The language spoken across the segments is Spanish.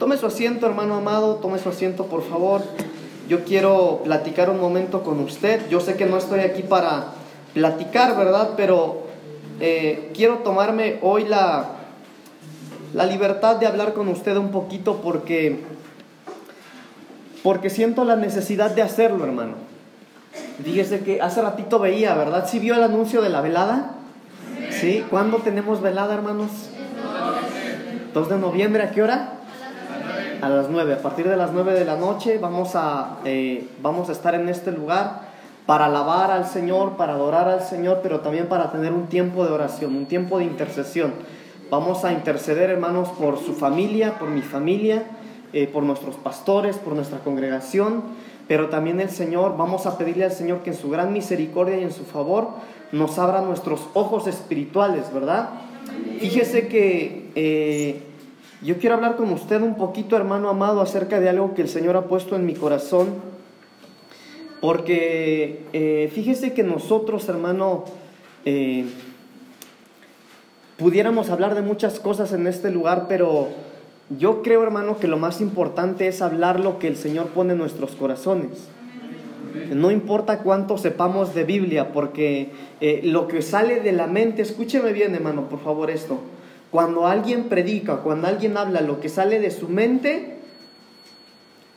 Tome su asiento, hermano amado, tome su asiento, por favor. Yo quiero platicar un momento con usted. Yo sé que no estoy aquí para platicar, ¿verdad? Pero eh, quiero tomarme hoy la, la libertad de hablar con usted un poquito porque, porque siento la necesidad de hacerlo, hermano. Fíjese que hace ratito veía, ¿verdad? ¿Sí vio el anuncio de la velada? ¿Sí? ¿Cuándo tenemos velada, hermanos? 2 de noviembre, ¿a qué hora? A las 9. A partir de las 9 de la noche vamos a, eh, vamos a estar en este lugar para alabar al Señor, para adorar al Señor, pero también para tener un tiempo de oración, un tiempo de intercesión. Vamos a interceder, hermanos, por su familia, por mi familia, eh, por nuestros pastores, por nuestra congregación, pero también el Señor, vamos a pedirle al Señor que en su gran misericordia y en su favor nos abra nuestros ojos espirituales, ¿verdad? Fíjese que eh, yo quiero hablar con usted un poquito, hermano amado, acerca de algo que el Señor ha puesto en mi corazón, porque eh, fíjese que nosotros, hermano, eh, pudiéramos hablar de muchas cosas en este lugar, pero yo creo, hermano, que lo más importante es hablar lo que el Señor pone en nuestros corazones. No importa cuánto sepamos de Biblia, porque eh, lo que sale de la mente, escúcheme bien hermano, por favor esto, cuando alguien predica, cuando alguien habla, lo que sale de su mente,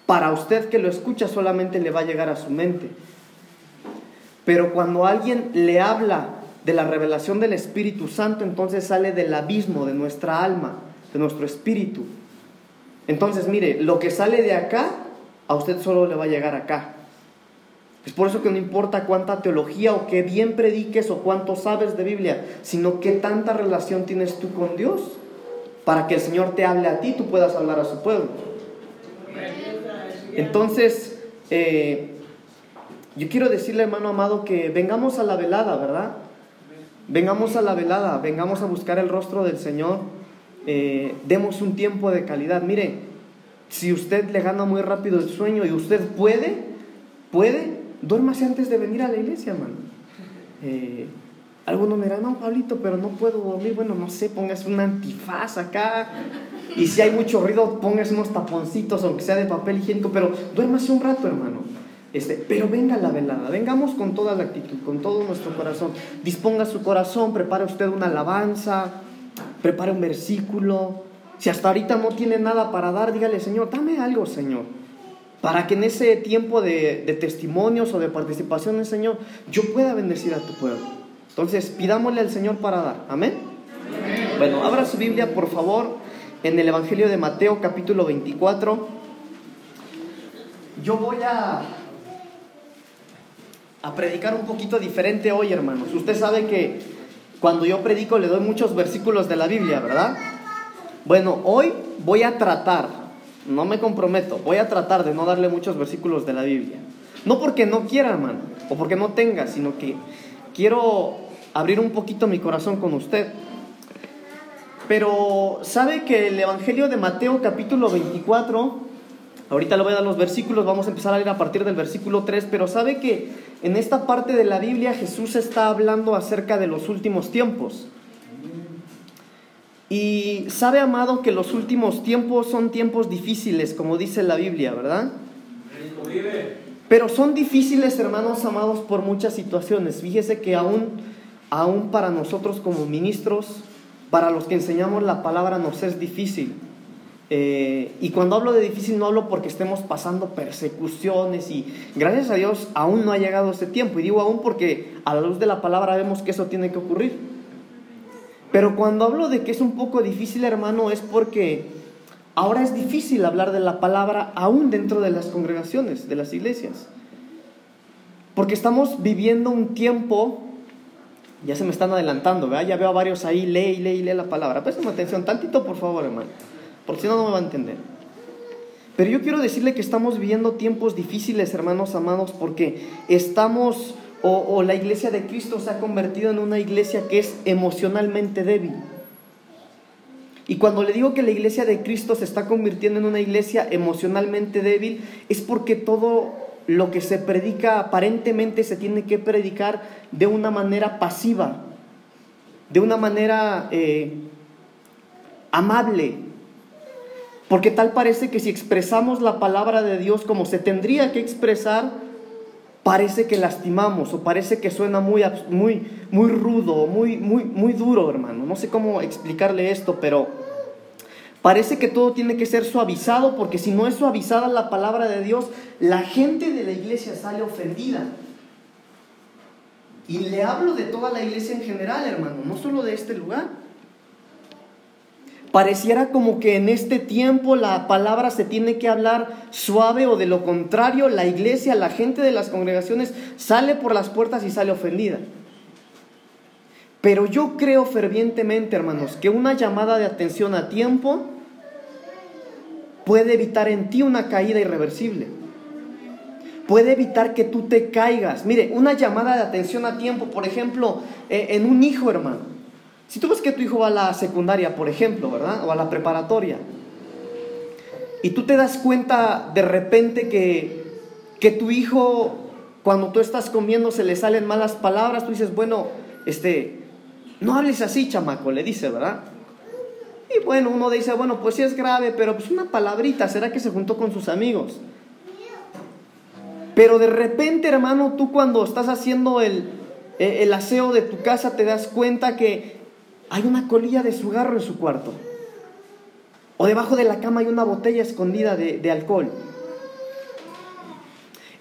para usted que lo escucha solamente le va a llegar a su mente. Pero cuando alguien le habla de la revelación del Espíritu Santo, entonces sale del abismo de nuestra alma, de nuestro espíritu. Entonces, mire, lo que sale de acá, a usted solo le va a llegar acá. Es por eso que no importa cuánta teología o qué bien prediques o cuánto sabes de Biblia, sino qué tanta relación tienes tú con Dios para que el Señor te hable a ti, tú puedas hablar a su pueblo. Entonces, eh, yo quiero decirle, hermano amado, que vengamos a la velada, ¿verdad? Vengamos a la velada, vengamos a buscar el rostro del Señor, eh, demos un tiempo de calidad. Mire, si usted le gana muy rápido el sueño y usted puede, puede, duérmase antes de venir a la iglesia, hermano. Eh, algunos me dirán, no, Pablito, pero no puedo dormir. Bueno, no sé, póngase un antifaz acá. Y si hay mucho ruido, póngase unos taponcitos, aunque sea de papel higiénico, pero duérmase un rato, hermano. Este, pero venga la velada, vengamos con toda la actitud, con todo nuestro corazón. Disponga su corazón, prepare usted una alabanza, prepare un versículo. Si hasta ahorita no tiene nada para dar, dígale, Señor, dame algo, Señor para que en ese tiempo de, testimonios o de participación Señor, yo pueda bendecir a tu pueblo. Entonces, pidámosle al Señor para dar. Amén. Bueno, abra su Biblia, por favor, en el Evangelio de Mateo, capítulo 24. Yo voy a, a predicar un poquito diferente hoy, hermanos. Usted sabe que cuando yo predico le doy muchos versículos de la Biblia, ¿verdad? Bueno, hoy voy a tratar no me comprometo, voy a tratar de no darle muchos versículos de la Biblia. No porque no quiera, hermano, o porque no tenga, sino que quiero abrir un poquito mi corazón con usted. Pero sabe que el Evangelio de Mateo capítulo 24, ahorita le voy a dar los versículos, vamos a empezar a leer a partir del versículo 3, pero sabe que en esta parte de la Biblia Jesús está hablando acerca de los últimos tiempos. Y sabe, amado, que los últimos tiempos son tiempos difíciles, como dice la Biblia, ¿verdad? Pero son difíciles, hermanos amados, por muchas situaciones. Fíjese que aún, aún para nosotros como ministros, para los que enseñamos la palabra, nos es difícil. Eh, y cuando hablo de difícil no hablo porque estemos pasando persecuciones y gracias a Dios aún no ha llegado ese tiempo. Y digo aún porque a la luz de la palabra vemos que eso tiene que ocurrir. Pero cuando hablo de que es un poco difícil, hermano, es porque ahora es difícil hablar de la palabra aún dentro de las congregaciones, de las iglesias. Porque estamos viviendo un tiempo, ya se me están adelantando, ¿verdad? Ya veo a varios ahí, lee, lee, lee la palabra. Presten atención, tantito por favor, hermano, porque si no, no me va a entender. Pero yo quiero decirle que estamos viviendo tiempos difíciles, hermanos amados, porque estamos o, la iglesia de Cristo se ha convertido en una iglesia que es emocionalmente débil. Y cuando le digo que la iglesia de Cristo se está convirtiendo en una iglesia emocionalmente débil, es porque todo lo que se predica aparentemente se tiene que predicar de una manera pasiva, de una manera eh, amable, Porque tal parece que si expresamos la palabra de Dios como se tendría que expresar, parece que lastimamos o parece que suena muy, muy, muy rudo, muy, muy, muy duro, hermano. No sé cómo explicarle esto, pero parece que todo tiene que ser suavizado porque si no es suavizada la palabra de Dios, la gente de la iglesia sale ofendida. Y le hablo de toda la iglesia en general, hermano, no solo de este lugar. Pareciera como que en este tiempo la palabra se tiene que hablar suave o de lo contrario, la iglesia, la gente de las congregaciones sale por las puertas y sale ofendida. Pero yo creo fervientemente, hermanos, que una llamada de atención a tiempo puede evitar en ti una caída irreversible. Puede evitar que tú te caigas. Mire, una llamada de atención a tiempo, por ejemplo, eh, en un hijo, hermano. Si tú ves que tu hijo va a la secundaria, por ejemplo, ¿verdad? O a la preparatoria, y tú te das cuenta de repente que, que tu hijo, cuando tú estás comiendo, se le salen malas palabras, tú dices, bueno, este, no hables así, chamaco, le dice, ¿verdad? Y bueno, uno dice, bueno, pues sí es grave, pero pues una palabrita, ¿será que se juntó con sus amigos? Pero de repente, hermano, tú cuando estás haciendo el, el aseo de tu casa te das cuenta que hay una colilla de cigarro en su cuarto. O debajo de la cama hay una botella escondida de, de alcohol.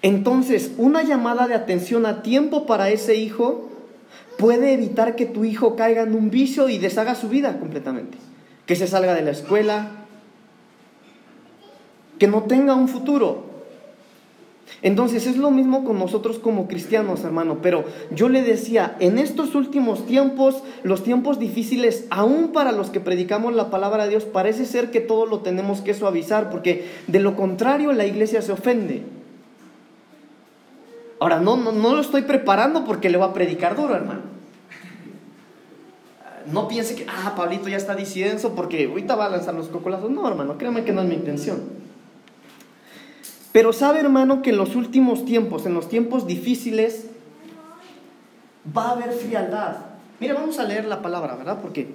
Entonces, una llamada de atención a tiempo para ese hijo puede evitar que tu hijo caiga en un vicio y deshaga su vida completamente. Que se salga de la escuela, que no tenga un futuro. Entonces es lo mismo con nosotros como cristianos, hermano, pero yo le decía, en estos últimos tiempos, los tiempos difíciles, aún para los que predicamos la palabra de Dios, parece ser que todo lo tenemos que suavizar, porque de lo contrario la iglesia se ofende. Ahora, no, no, no lo estoy preparando porque le voy a predicar duro, hermano. No piense que, ah, Pablito ya está diciendo porque ahorita va a lanzar los cocolazos. No, hermano, créame que no es mi intención. Pero sabe hermano que en los últimos tiempos, en los tiempos difíciles, va a haber frialdad. Mire, vamos a leer la palabra, ¿verdad? Porque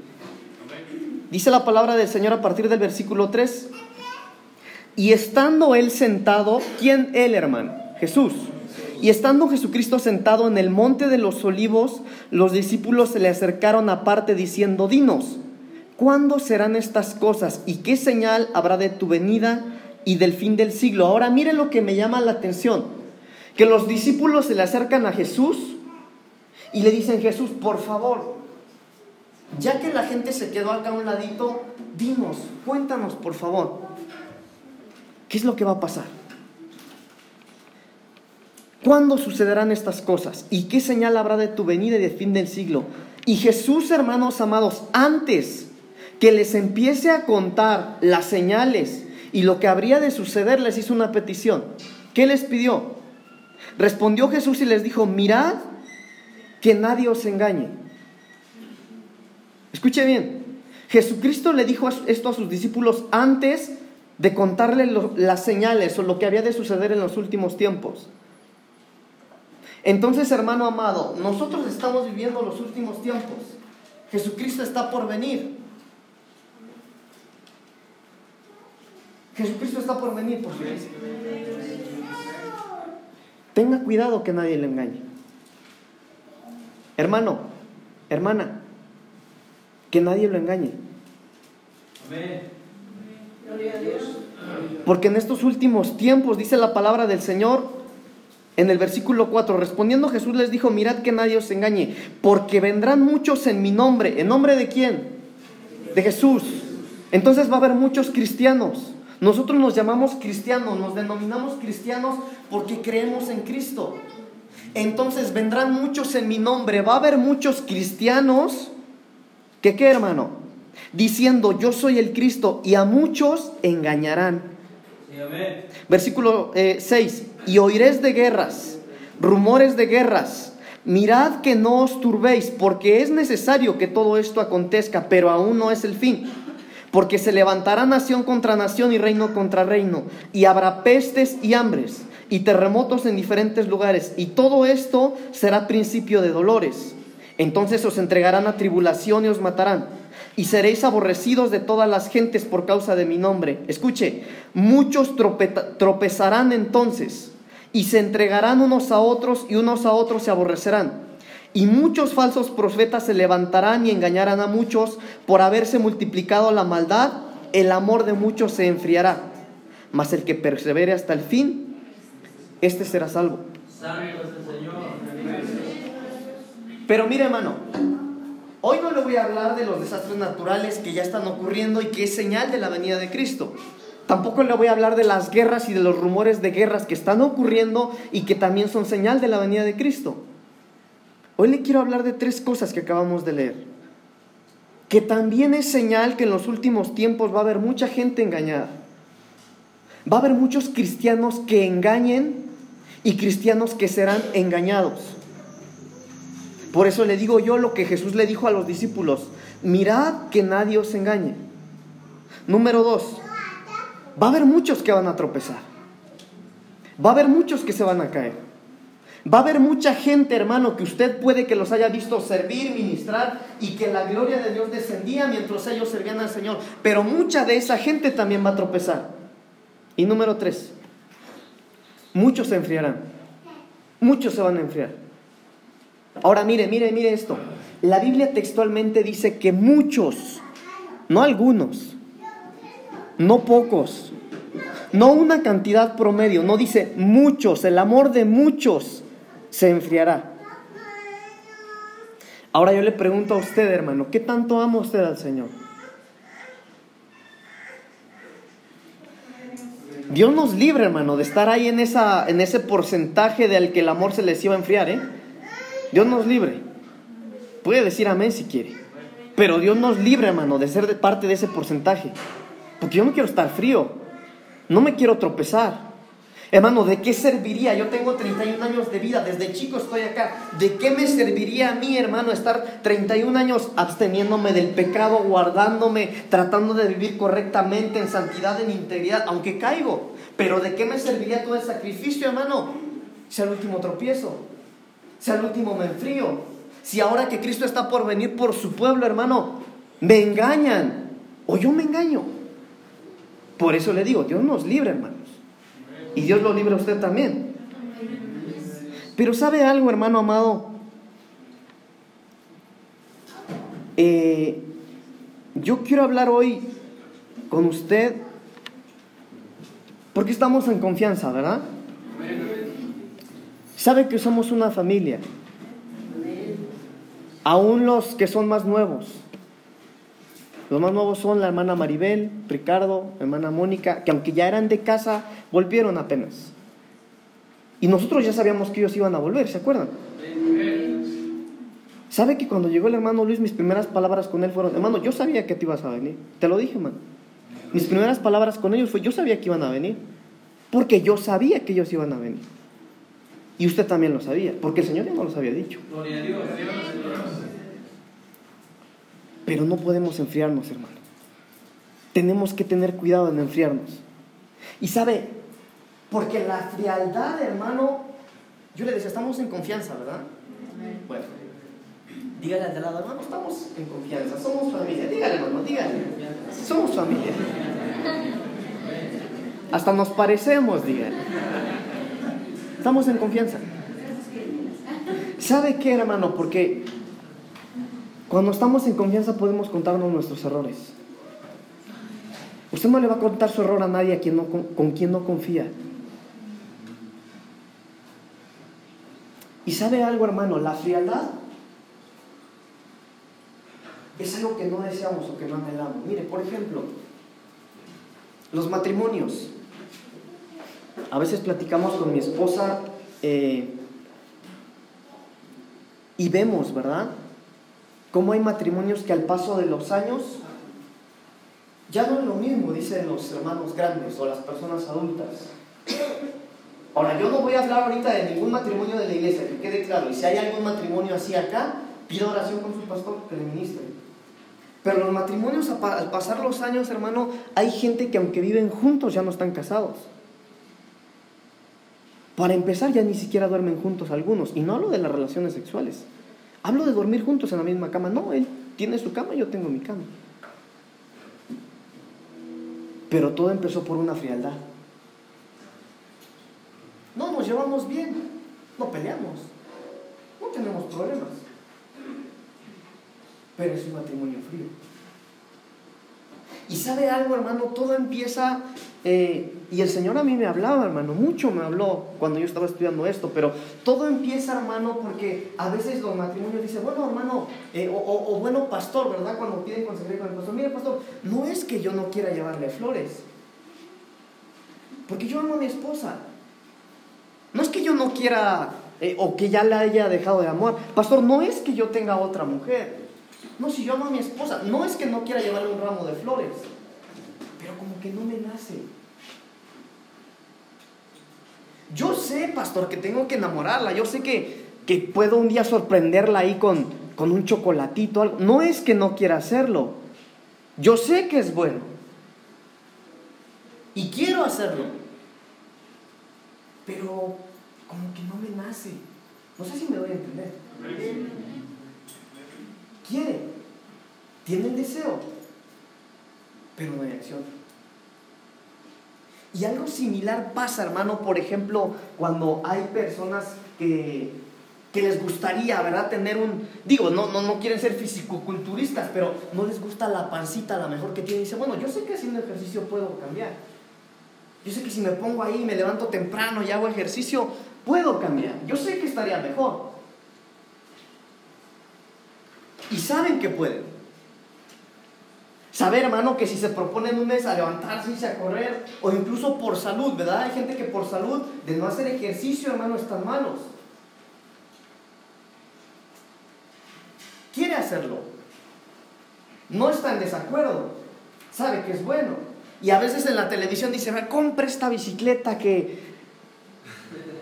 dice la palabra del Señor a partir del versículo 3. Y estando él sentado, ¿quién él, hermano? Jesús. Y estando Jesucristo sentado en el monte de los olivos, los discípulos se le acercaron aparte diciendo, dinos, ¿cuándo serán estas cosas? ¿Y qué señal habrá de tu venida? Y del fin del siglo. Ahora mire lo que me llama la atención, que los discípulos se le acercan a Jesús y le dicen, Jesús, por favor, ya que la gente se quedó acá a un ladito, dinos, cuéntanos, por favor, ¿qué es lo que va a pasar? ¿Cuándo sucederán estas cosas? ¿Y qué señal habrá de tu venida y del fin del siglo? Y Jesús, hermanos amados, antes que les empiece a contar las señales y lo que habría de suceder les hizo una petición. ¿Qué les pidió? Respondió Jesús y les dijo, mirad que nadie os engañe. Escuche bien, Jesucristo le dijo esto a sus discípulos antes de contarle las señales o lo que había de suceder en los últimos tiempos. Entonces, hermano amado, nosotros estamos viviendo los últimos tiempos. Jesucristo está por venir. Jesucristo está por venir por su Tenga cuidado que nadie le engañe. Hermano, hermana, que nadie lo engañe. Porque en estos últimos tiempos, dice la palabra del Señor, en el versículo 4, respondiendo Jesús les dijo, mirad que nadie os engañe, porque vendrán muchos en mi nombre. ¿En nombre de quién? De Jesús. Entonces va a haber muchos cristianos nosotros nos llamamos cristianos, nos denominamos cristianos porque creemos en Cristo. Entonces vendrán muchos en mi nombre, va a haber muchos cristianos que qué hermano, diciendo yo soy el Cristo y a muchos engañarán. Versículo 6, eh, y oiréis de guerras, rumores de guerras. Mirad que no os turbéis, porque es necesario que todo esto acontezca, pero aún no es el fin porque se levantará nación contra nación y reino contra reino, y habrá pestes y hambres, y terremotos en diferentes lugares, y todo esto será principio de dolores. Entonces os entregarán a tribulación y os matarán, y seréis aborrecidos de todas las gentes por causa de mi nombre. Escuche, muchos tropezarán entonces y se entregarán unos a otros y unos a otros se aborrecerán. Y muchos falsos profetas se levantarán y engañarán a muchos por haberse multiplicado la maldad, el amor de muchos se enfriará. Mas el que persevere hasta el fin, este será salvo. Pero mire hermano, hoy no le voy a hablar de los desastres naturales que ya están ocurriendo y que es señal de la venida de Cristo. Tampoco le voy a hablar de las guerras y de los rumores de guerras que están ocurriendo y que también son señal de la venida de Cristo. Hoy le quiero hablar de tres cosas que acabamos de leer. Que también es señal que en los últimos tiempos va a haber mucha gente engañada. Va a haber muchos cristianos que engañen y cristianos que serán engañados. Por eso le digo yo lo que Jesús le dijo a los discípulos, mirad que nadie os engañe. Número dos, va a haber muchos que van a tropezar. Va a haber muchos que se van a caer. Va a haber mucha gente, hermano, que usted puede que los haya visto servir, ministrar y que la gloria de Dios descendía mientras ellos servían al Señor. Pero mucha de esa gente también va a tropezar. Y número tres, muchos se enfriarán. Muchos se van a enfriar. Ahora mire, mire, mire esto. La Biblia textualmente dice que muchos, no algunos, no pocos, no una cantidad promedio, no dice muchos, el amor de muchos se enfriará. Ahora yo le pregunto a usted, hermano, ¿qué tanto ama usted al Señor? Dios nos libre, hermano, de estar ahí en, esa, en ese porcentaje del que el amor se les iba a enfriar, ¿eh? Dios nos libre. Puede decir amén si quiere. Pero Dios nos libre, hermano, de ser parte de ese porcentaje. Porque yo no quiero estar frío. No me quiero tropezar. Hermano, ¿de qué serviría? Yo tengo 31 años de vida, desde chico estoy acá. ¿De qué me serviría a mí, hermano, estar 31 años absteniéndome del pecado, guardándome, tratando de vivir correctamente, en santidad, en integridad, aunque caigo? Pero ¿de qué me serviría todo el sacrificio, hermano? Si al último tropiezo, si al último me enfrío, si ahora que Cristo está por venir por su pueblo, hermano, me engañan o yo me engaño. Por eso le digo, Dios nos libre, hermano. Y Dios lo libre a usted también. Pero ¿sabe algo, hermano amado? Eh, yo quiero hablar hoy con usted porque estamos en confianza, ¿verdad? Sabe que somos una familia. Aún los que son más nuevos. Los más nuevos son la hermana Maribel, Ricardo, hermana Mónica, que aunque ya eran de casa, volvieron apenas. Y nosotros ya sabíamos que ellos iban a volver, ¿se acuerdan? ¿Sabe que cuando llegó el hermano Luis, mis primeras palabras con él fueron, hermano, yo sabía que te ibas a venir. Te lo dije, hermano. Mis primeras palabras con ellos fue, yo sabía que iban a venir. Porque yo sabía que ellos iban a venir. Y usted también lo sabía, porque el Señor ya no los había dicho. Gloria a Dios. Pero no podemos enfriarnos, hermano. Tenemos que tener cuidado en enfriarnos. Y sabe, porque la frialdad, hermano, yo le decía, estamos en confianza, ¿verdad? Bueno, dígale al de lado, hermano, estamos en confianza, somos familia. Dígale, hermano, dígale. Somos familia. Hasta nos parecemos, dígale. Estamos en confianza. ¿Sabe qué, hermano? Porque cuando estamos en confianza podemos contarnos nuestros errores. Usted no le va a contar su error a nadie a quien no, con, quien no confía. Y sabe algo, hermano, la frialdad es algo que no deseamos o que no anhelamos. Mire, por ejemplo, los matrimonios. A veces platicamos con mi esposa eh, y vemos, ¿verdad? Cómo hay matrimonios que al paso de los años ya no es lo mismo, dicen los hermanos grandes o las personas adultas. Ahora, yo no voy a hablar ahorita de ningún matrimonio de la iglesia, que quede claro. Y si hay algún matrimonio así acá, pido oración con su pastor que le ministre. Pero los matrimonios, al pasar los años, hermano, hay gente que aunque viven juntos ya no están casados. Para empezar, ya ni siquiera duermen juntos algunos. Y no hablo de las relaciones sexuales. Hablo de dormir juntos en la misma cama. No, él tiene su cama, yo tengo mi cama. Pero todo empezó por una frialdad. No nos llevamos bien, no peleamos, no tenemos problemas. Pero es un matrimonio frío. Y sabe algo, hermano, todo empieza eh, y el Señor a mí me hablaba, hermano, mucho me habló cuando yo estaba estudiando esto, pero todo empieza, hermano, porque a veces los matrimonios dicen, bueno, hermano, eh, o, bueno, pastor, ¿verdad? Cuando piden consejería con el pastor, mire, pastor, no es que yo no quiera llevarle flores, porque yo amo a mi esposa. No es que yo no quiera, eh, o que ya la haya dejado de amor. Pastor, no es que yo tenga otra mujer. No, si yo amo a mi esposa, no es que no quiera llevarle un ramo de flores, pero como que no me nace. Yo sé, pastor, que tengo que enamorarla, yo sé que, que puedo un día sorprenderla ahí con, con un chocolatito, algo. No es que no quiera hacerlo, yo sé que es bueno. Y quiero hacerlo. Pero como que no me nace. No sé si me doy a entender quiere, tiene el deseo, pero no hay acción. Y algo similar pasa, hermano, por ejemplo, cuando hay personas que, que les gustaría, ¿verdad? Tener un, digo, no, no, no quieren ser fisicoculturistas, pero no les gusta la pancita, la mejor que tienen. Dice, bueno, yo sé que haciendo ejercicio puedo cambiar. Yo sé que si me pongo ahí, me levanto temprano y hago ejercicio, puedo cambiar. Yo sé que estaría mejor y saben que pueden. Saber, hermano, que si se proponen un mes a levantarse, y a correr, o incluso por salud, ¿verdad? Hay gente que por salud, de no hacer ejercicio, hermano, están malos. Quiere hacerlo. No está en desacuerdo. Sabe que es bueno. Y a veces en la televisión dice, compre esta bicicleta que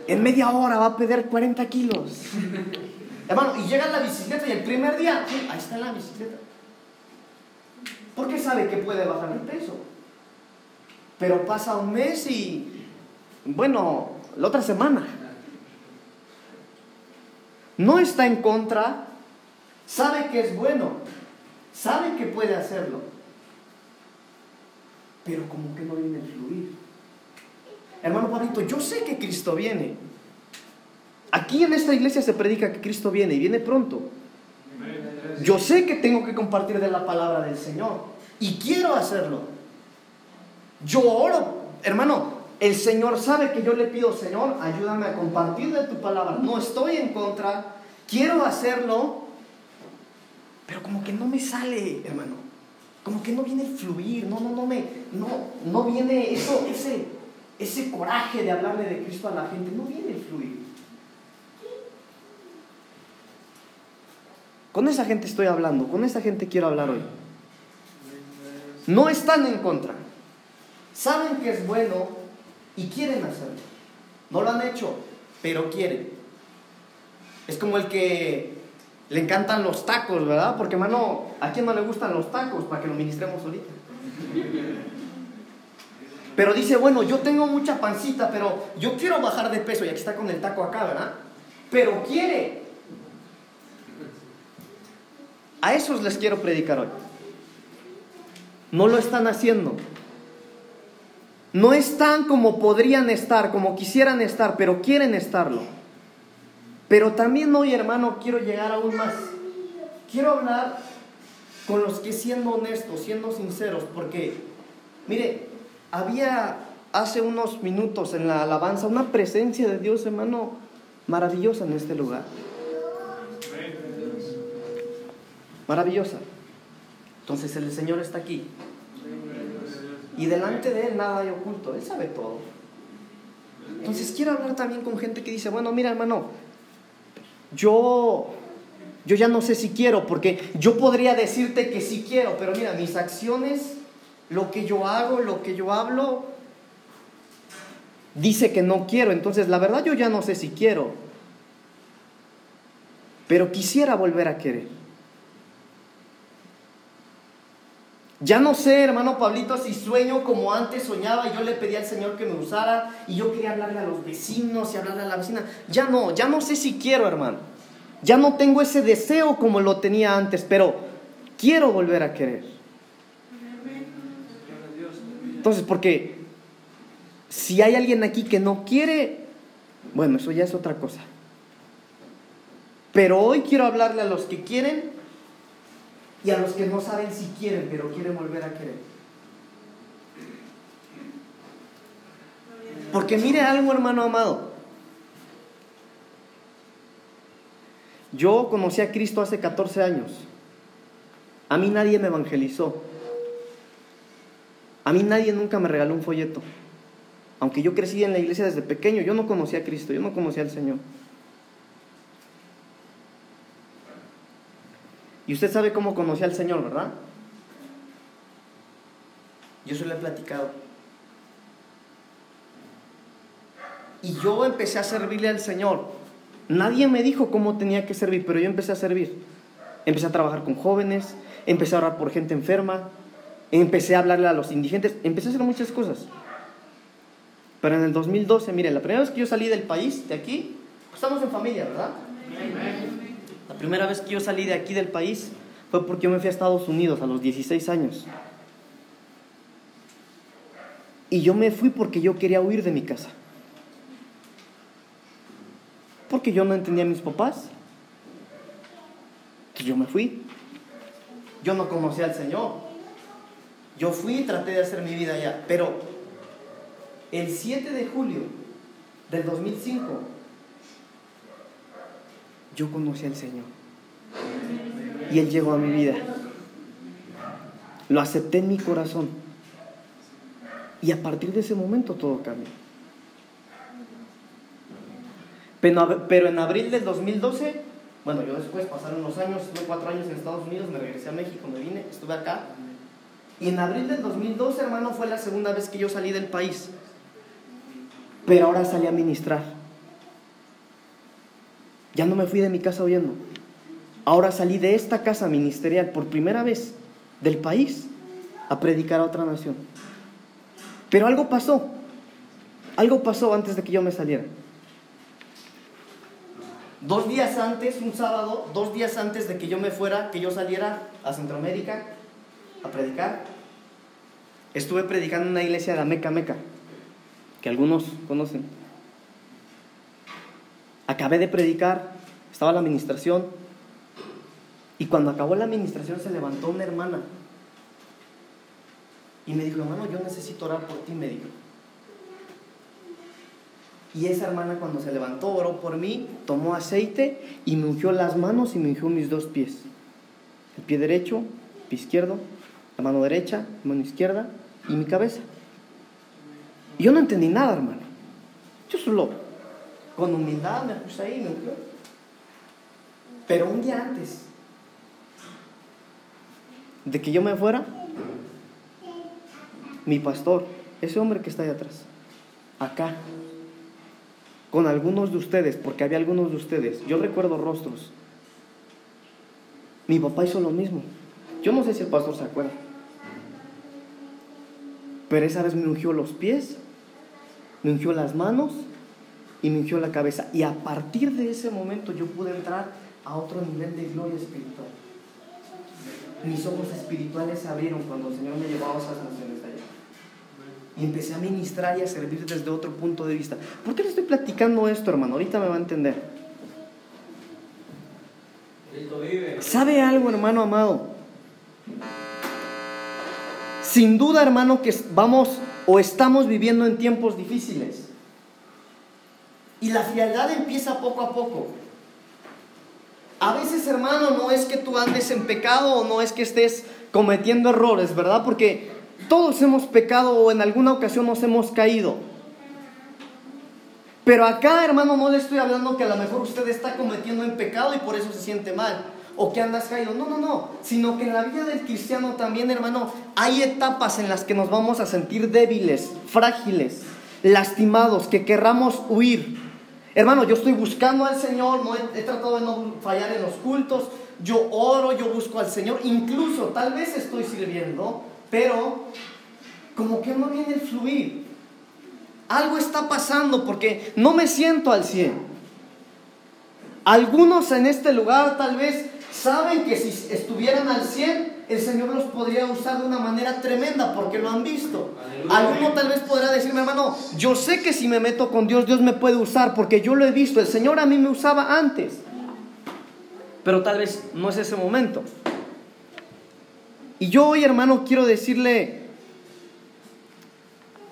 en media hora va a perder 40 kilos. Hermano, y llega la bicicleta y el primer día, ahí está la bicicleta. Porque sabe que puede bajar el peso. Pero pasa un mes y, bueno, la otra semana. No está en contra, sabe que es bueno, sabe que puede hacerlo. Pero como que no viene a fluir. Hermano Pablito, yo sé que Cristo viene. Aquí en esta iglesia se predica que Cristo viene y viene pronto. Yo sé que tengo que compartir de la palabra del Señor y quiero hacerlo. Yo oro, hermano, el Señor sabe que yo le pido, Señor, ayúdame a compartir de tu palabra. No estoy en contra, quiero hacerlo, pero como que no me sale, hermano. Como que no viene el fluir, no, no, no me, no, no viene eso, ese, ese coraje de hablarle de Cristo a la gente, no viene el fluir. Con esa gente estoy hablando, con esa gente quiero hablar hoy. No están en contra. Saben que es bueno y quieren hacerlo. No lo han hecho, pero quieren. Es como el que le encantan los tacos, ¿verdad? Porque, hermano, ¿a quién no le gustan los tacos? Para que lo ministremos ahorita. Pero dice, bueno, yo tengo mucha pancita, pero yo quiero bajar de peso. Y aquí está con el taco acá, ¿verdad? Pero quiere. A esos les quiero predicar hoy. No lo están haciendo. No están como podrían estar, como quisieran estar, pero quieren estarlo. Pero también hoy, hermano, quiero llegar aún más. Quiero hablar con los que siendo honestos, siendo sinceros, porque, mire, había hace unos minutos en la alabanza una presencia de Dios, hermano, maravillosa en este lugar. Maravillosa. Entonces el Señor está aquí. Y delante de Él nada hay oculto, Él sabe todo. Entonces quiero hablar también con gente que dice, bueno, mira hermano, yo, yo ya no sé si quiero, porque yo podría decirte que sí quiero, pero mira, mis acciones, lo que yo hago, lo que yo hablo, dice que no quiero. Entonces la verdad yo ya no sé si quiero, pero quisiera volver a querer. Ya no sé, hermano Pablito, si sueño como antes soñaba yo le pedía al Señor que me usara y yo quería hablarle a los vecinos y hablarle a la vecina. Ya no, ya no sé si quiero, hermano. Ya no tengo ese deseo como lo tenía antes, pero quiero volver a querer. Entonces, porque si hay alguien aquí que no quiere, bueno, eso ya es otra cosa. Pero hoy quiero hablarle a los que quieren y a los que no saben si quieren, pero quieren volver a querer. Porque mire algo, hermano amado. Yo conocí a Cristo hace 14 años. A mí nadie me evangelizó. A mí nadie nunca me regaló un folleto. Aunque yo crecí en la iglesia desde pequeño, yo no conocía a Cristo, yo no conocía al Señor. Y usted sabe cómo conocí al Señor, ¿verdad? Yo se lo he platicado. Y yo empecé a servirle al Señor. Nadie me dijo cómo tenía que servir, pero yo empecé a servir. Empecé a trabajar con jóvenes, empecé a orar por gente enferma, empecé a hablarle a los indigentes, empecé a hacer muchas cosas. Pero en el 2012, mire, la primera vez que yo salí del país, de aquí, pues estamos en familia, ¿verdad? Primera vez que yo salí de aquí del país fue porque yo me fui a Estados Unidos a los 16 años. Y yo me fui porque yo quería huir de mi casa. Porque yo no entendía a mis papás. Entonces yo me fui. Yo no conocía al Señor. Yo fui y traté de hacer mi vida allá. Pero el 7 de julio del 2005 yo conocí al Señor. Y Él llegó a mi vida. Lo acepté en mi corazón. Y a partir de ese momento todo cambió. Pero, en abril del 2012, bueno, yo después pasaron unos años, estuve cuatro años en Estados Unidos, me regresé a México, me vine, estuve acá. Y en abril del 2012, hermano, fue la segunda vez que yo salí del país. Pero ahora salí a ministrar. Ya no me fui de mi casa oyendo. Ahora salí de esta casa ministerial por primera vez del país a predicar a otra nación. Pero algo pasó. Algo pasó antes de que yo me saliera. Dos días antes, un sábado, dos días antes de que yo me fuera, que yo saliera a Centroamérica a predicar, estuve predicando en una iglesia de la Meca Meca, que algunos conocen. Acabé de predicar, estaba la administración, y cuando acabó la administración se levantó una hermana y me dijo, hermano, yo necesito orar por ti, me dijo. Y esa hermana cuando se levantó, oró por mí, tomó aceite y me ungió las manos y me ungió mis dos pies. El pie derecho, el pie izquierdo, la mano derecha, la mano izquierda y mi cabeza. Y yo no entendí nada, hermano. Yo solo, con humildad me puse ahí me ungió. Pero un día antes de que yo me fuera, mi pastor, ese hombre que está ahí atrás, acá, con algunos de ustedes, porque había algunos de ustedes, yo recuerdo rostros. Mi papá hizo lo mismo. Yo no sé si el pastor se acuerda. Pero esa vez me ungió los pies, me ungió las manos y me ungió la cabeza. Y a partir de ese momento yo pude entrar a otro nivel de gloria espiritual. Mis ojos espirituales se abrieron cuando el Señor me llevó a esas naciones allá. Y empecé a ministrar y a servir desde otro punto de vista. ¿Por qué le estoy platicando esto, hermano? Ahorita me va a entender. ¿Sabe algo, hermano amado? Sin duda, hermano, que vamos o estamos viviendo en tiempos difíciles. Y la frialdad empieza poco a poco. A veces, hermano, no es que tú andes en pecado o no es que estés cometiendo errores, ¿verdad? Porque todos hemos pecado o en alguna ocasión nos hemos caído. Pero acá, hermano, no le estoy hablando que a lo mejor usted está cometiendo en pecado y por eso se siente mal. O que andas caído. No, no, no. Sino que en la vida del cristiano también, hermano, hay etapas en las que nos vamos a sentir débiles, frágiles, lastimados, que querramos huir. Hermano, yo estoy buscando al Señor, no he, tratado de no fallar en los cultos, yo oro, yo busco al Señor, incluso tal vez estoy sirviendo, pero como que no viene el fluir. Algo está pasando porque no me siento al 100. Algunos en este lugar tal vez saben que si estuvieran al 100 el Señor los podría usar de una manera tremenda porque lo han visto. Alguno tal vez podrá decirme, hermano, yo sé que si me meto con Dios, Dios me puede usar porque yo lo he visto. El Señor a mí me usaba antes. Pero tal vez no es ese momento. Y yo hoy, hermano, quiero decirle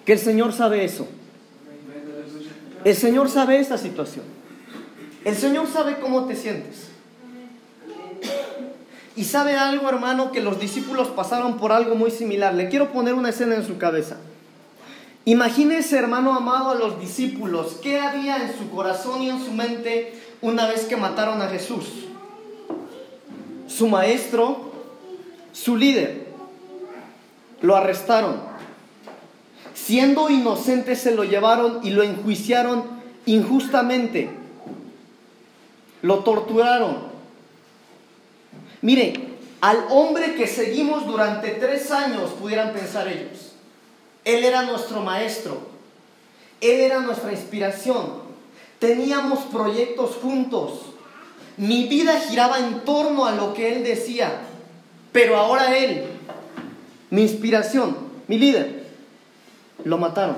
que el Señor sabe eso. El Señor sabe esta situación. El Señor sabe cómo te sientes. Y sabe algo, hermano, que los discípulos pasaron por algo muy similar. Le quiero poner una escena en su cabeza. Imagínese, hermano amado, a los discípulos, qué había en su corazón y en su mente una vez que mataron a Jesús. Su maestro, su líder, lo arrestaron. Siendo inocente se lo llevaron y lo enjuiciaron injustamente. Lo torturaron Mire, al hombre que seguimos durante tres años, pudieran pensar ellos. Él era nuestro maestro. Él era nuestra inspiración. Teníamos proyectos juntos. Mi vida giraba en torno a lo que él decía. Pero ahora él, mi inspiración, mi líder, lo mataron.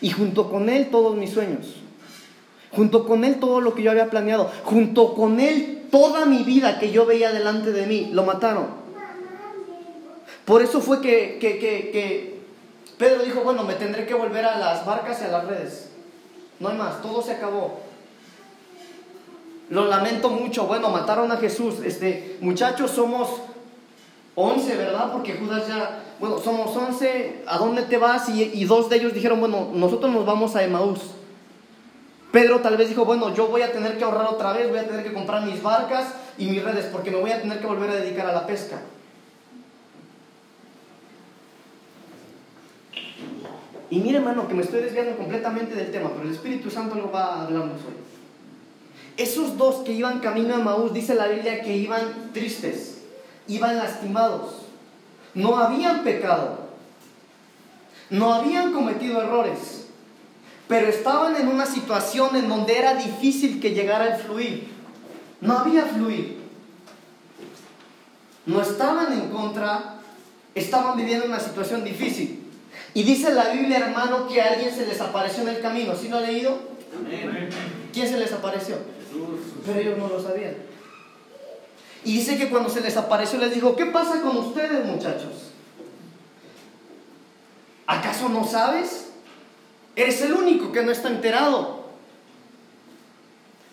Y junto con él todos mis sueños. Junto con él todo lo que yo había planeado. Junto con él toda mi vida que yo veía delante de mí, lo mataron. Por eso fue que, que, Pedro dijo, bueno, me tendré que volver a las barcas y a las redes. No hay más, todo se acabó. Lo lamento mucho. Bueno, mataron a Jesús. Este, muchachos, somos 11, ¿verdad? Porque Judas ya, bueno, somos 11. ¿A dónde te vas? Y, y dos de ellos dijeron, bueno, nosotros nos vamos a Emaús. Pedro tal vez dijo, bueno, yo voy a tener que ahorrar otra vez, voy a tener que comprar mis barcas y mis redes porque me voy a tener que volver a dedicar a la pesca. Y mire, hermano, que me estoy desviando completamente del tema, pero el Espíritu Santo lo va a hablarnos hoy. Esos dos que iban camino a Maús, dice la Biblia que iban tristes, iban lastimados, no habían pecado, no habían cometido errores pero estaban en una situación en donde era difícil que llegara el fluir. No había fluir. No estaban en contra, estaban viviendo una situación difícil. Y dice la Biblia, hermano, que a alguien se les apareció en el camino. ¿Sí lo ha leído? ¿Quién se les apareció? Pero ellos no lo sabían. Y dice que cuando se les apareció les dijo, ¿qué pasa con ustedes muchachos? ¿Acaso no sabes? Eres el único que no está enterado.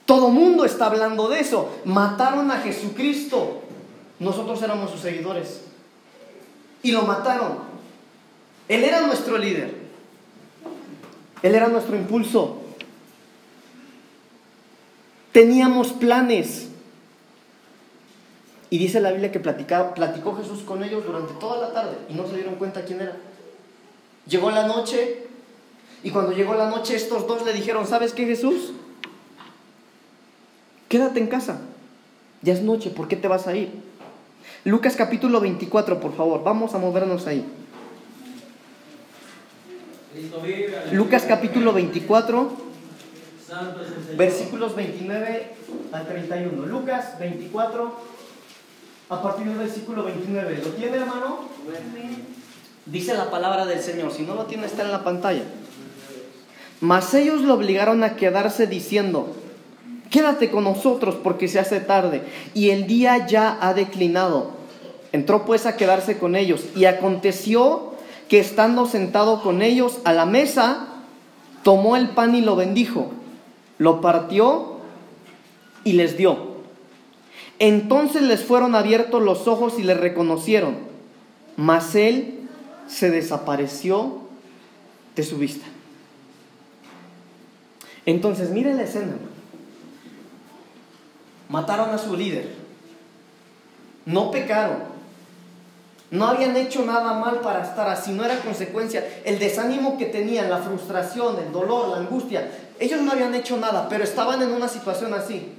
Todo mundo está hablando de eso. Mataron a Jesucristo. Nosotros éramos sus seguidores. Y lo mataron. Él era nuestro líder. Él era nuestro impulso. Teníamos planes. Y dice la Biblia que platicó Jesús con ellos durante toda la tarde y no se dieron cuenta quién era. Llegó la noche y cuando llegó la noche, estos dos le dijeron, ¿sabes qué Jesús? Quédate en casa. Ya es noche, ¿por qué te vas a ir? Lucas capítulo 24, por favor, vamos a movernos ahí. Lucas capítulo 24, versículos 29 al 31. Lucas 24, a partir del versículo 29. ¿Lo tiene, hermano? Dice la palabra del Señor. Si no lo tiene, está en la pantalla. Mas ellos lo obligaron a quedarse diciendo, quédate con nosotros porque se hace tarde y el día ya ha declinado. Entró pues a quedarse con ellos y aconteció que estando sentado con ellos a la mesa, tomó el pan y lo bendijo, lo partió y les dio. Entonces les fueron abiertos los ojos y le reconocieron, mas él se desapareció de su vista. Entonces, mire la escena. Mataron a su líder. No pecaron. No habían hecho nada mal para estar así, no era consecuencia. El desánimo que tenían, la frustración, el dolor, la angustia, ellos no habían hecho nada, pero estaban en una situación así.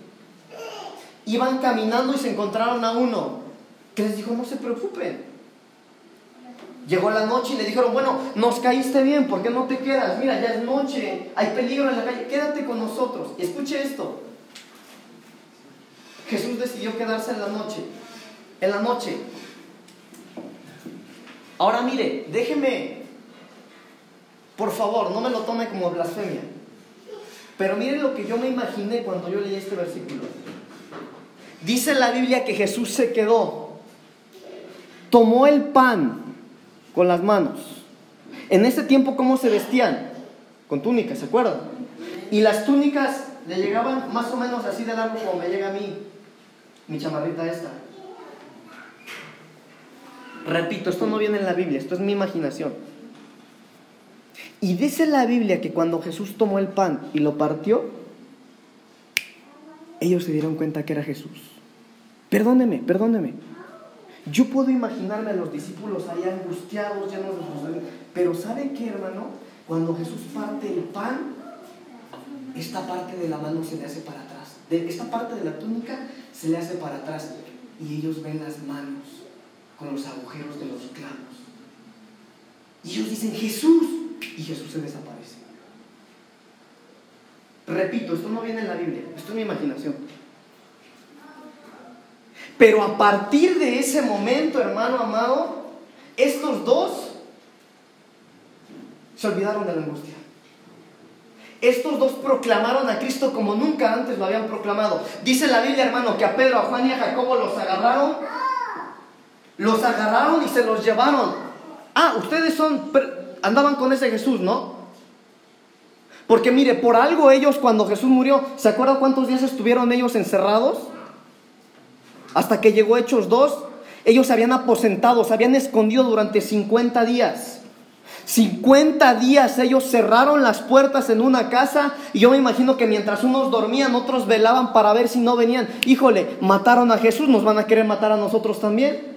Iban caminando y se encontraron a uno que les dijo, no se preocupen, Llegó la noche y le dijeron, bueno, nos caíste bien, ¿por qué no te quedas? Mira, ya es noche, hay peligro en la calle, quédate con nosotros. escuche esto. Jesús decidió quedarse en la noche. en la noche. Ahora mire, déjeme, por favor, no me lo tome como blasfemia. Pero mire lo que yo me imaginé cuando yo leí este versículo. Dice la Biblia que Jesús se quedó, tomó el pan con las manos. En ese tiempo, ¿cómo se vestían? Con túnicas, ¿se acuerdan? Y las túnicas le llegaban más o menos así de largo como me llega a mí, mi chamarrita esta. Repito, esto no viene en la Biblia, esto es mi imaginación. Y dice la Biblia que cuando Jesús tomó el pan y lo partió, ellos se dieron cuenta que era Jesús. Perdóneme, perdóneme. Yo puedo imaginarme a los discípulos ahí angustiados, llenos de sus... Pero ¿sabe qué, hermano? Cuando Jesús parte el pan, esta parte de la mano se le hace para atrás. De esta parte de la túnica se le hace para atrás. Y ellos ven las manos con los agujeros de los clavos. Y ellos dicen, Jesús. Y Jesús se desaparece. Repito, esto no viene en la Biblia, esto es mi imaginación. Pero a partir de ese momento, hermano amado, estos dos se olvidaron de la angustia. Estos dos proclamaron a Cristo como nunca antes lo habían proclamado. Dice la Biblia, hermano, que a Pedro, a Juan y a Jacobo los agarraron. Los agarraron y se los llevaron. Ah, ustedes son andaban con ese Jesús, ¿no? Porque mire, por algo ellos cuando Jesús murió, ¿se acuerdan cuántos días estuvieron ellos encerrados? Hasta que llegó Hechos 2, ellos se habían aposentado, se habían escondido durante 50 días. 50 días ellos cerraron las puertas en una casa y yo me imagino que mientras unos dormían, otros velaban para ver si no venían. Híjole, mataron a Jesús, nos van a querer matar a nosotros también.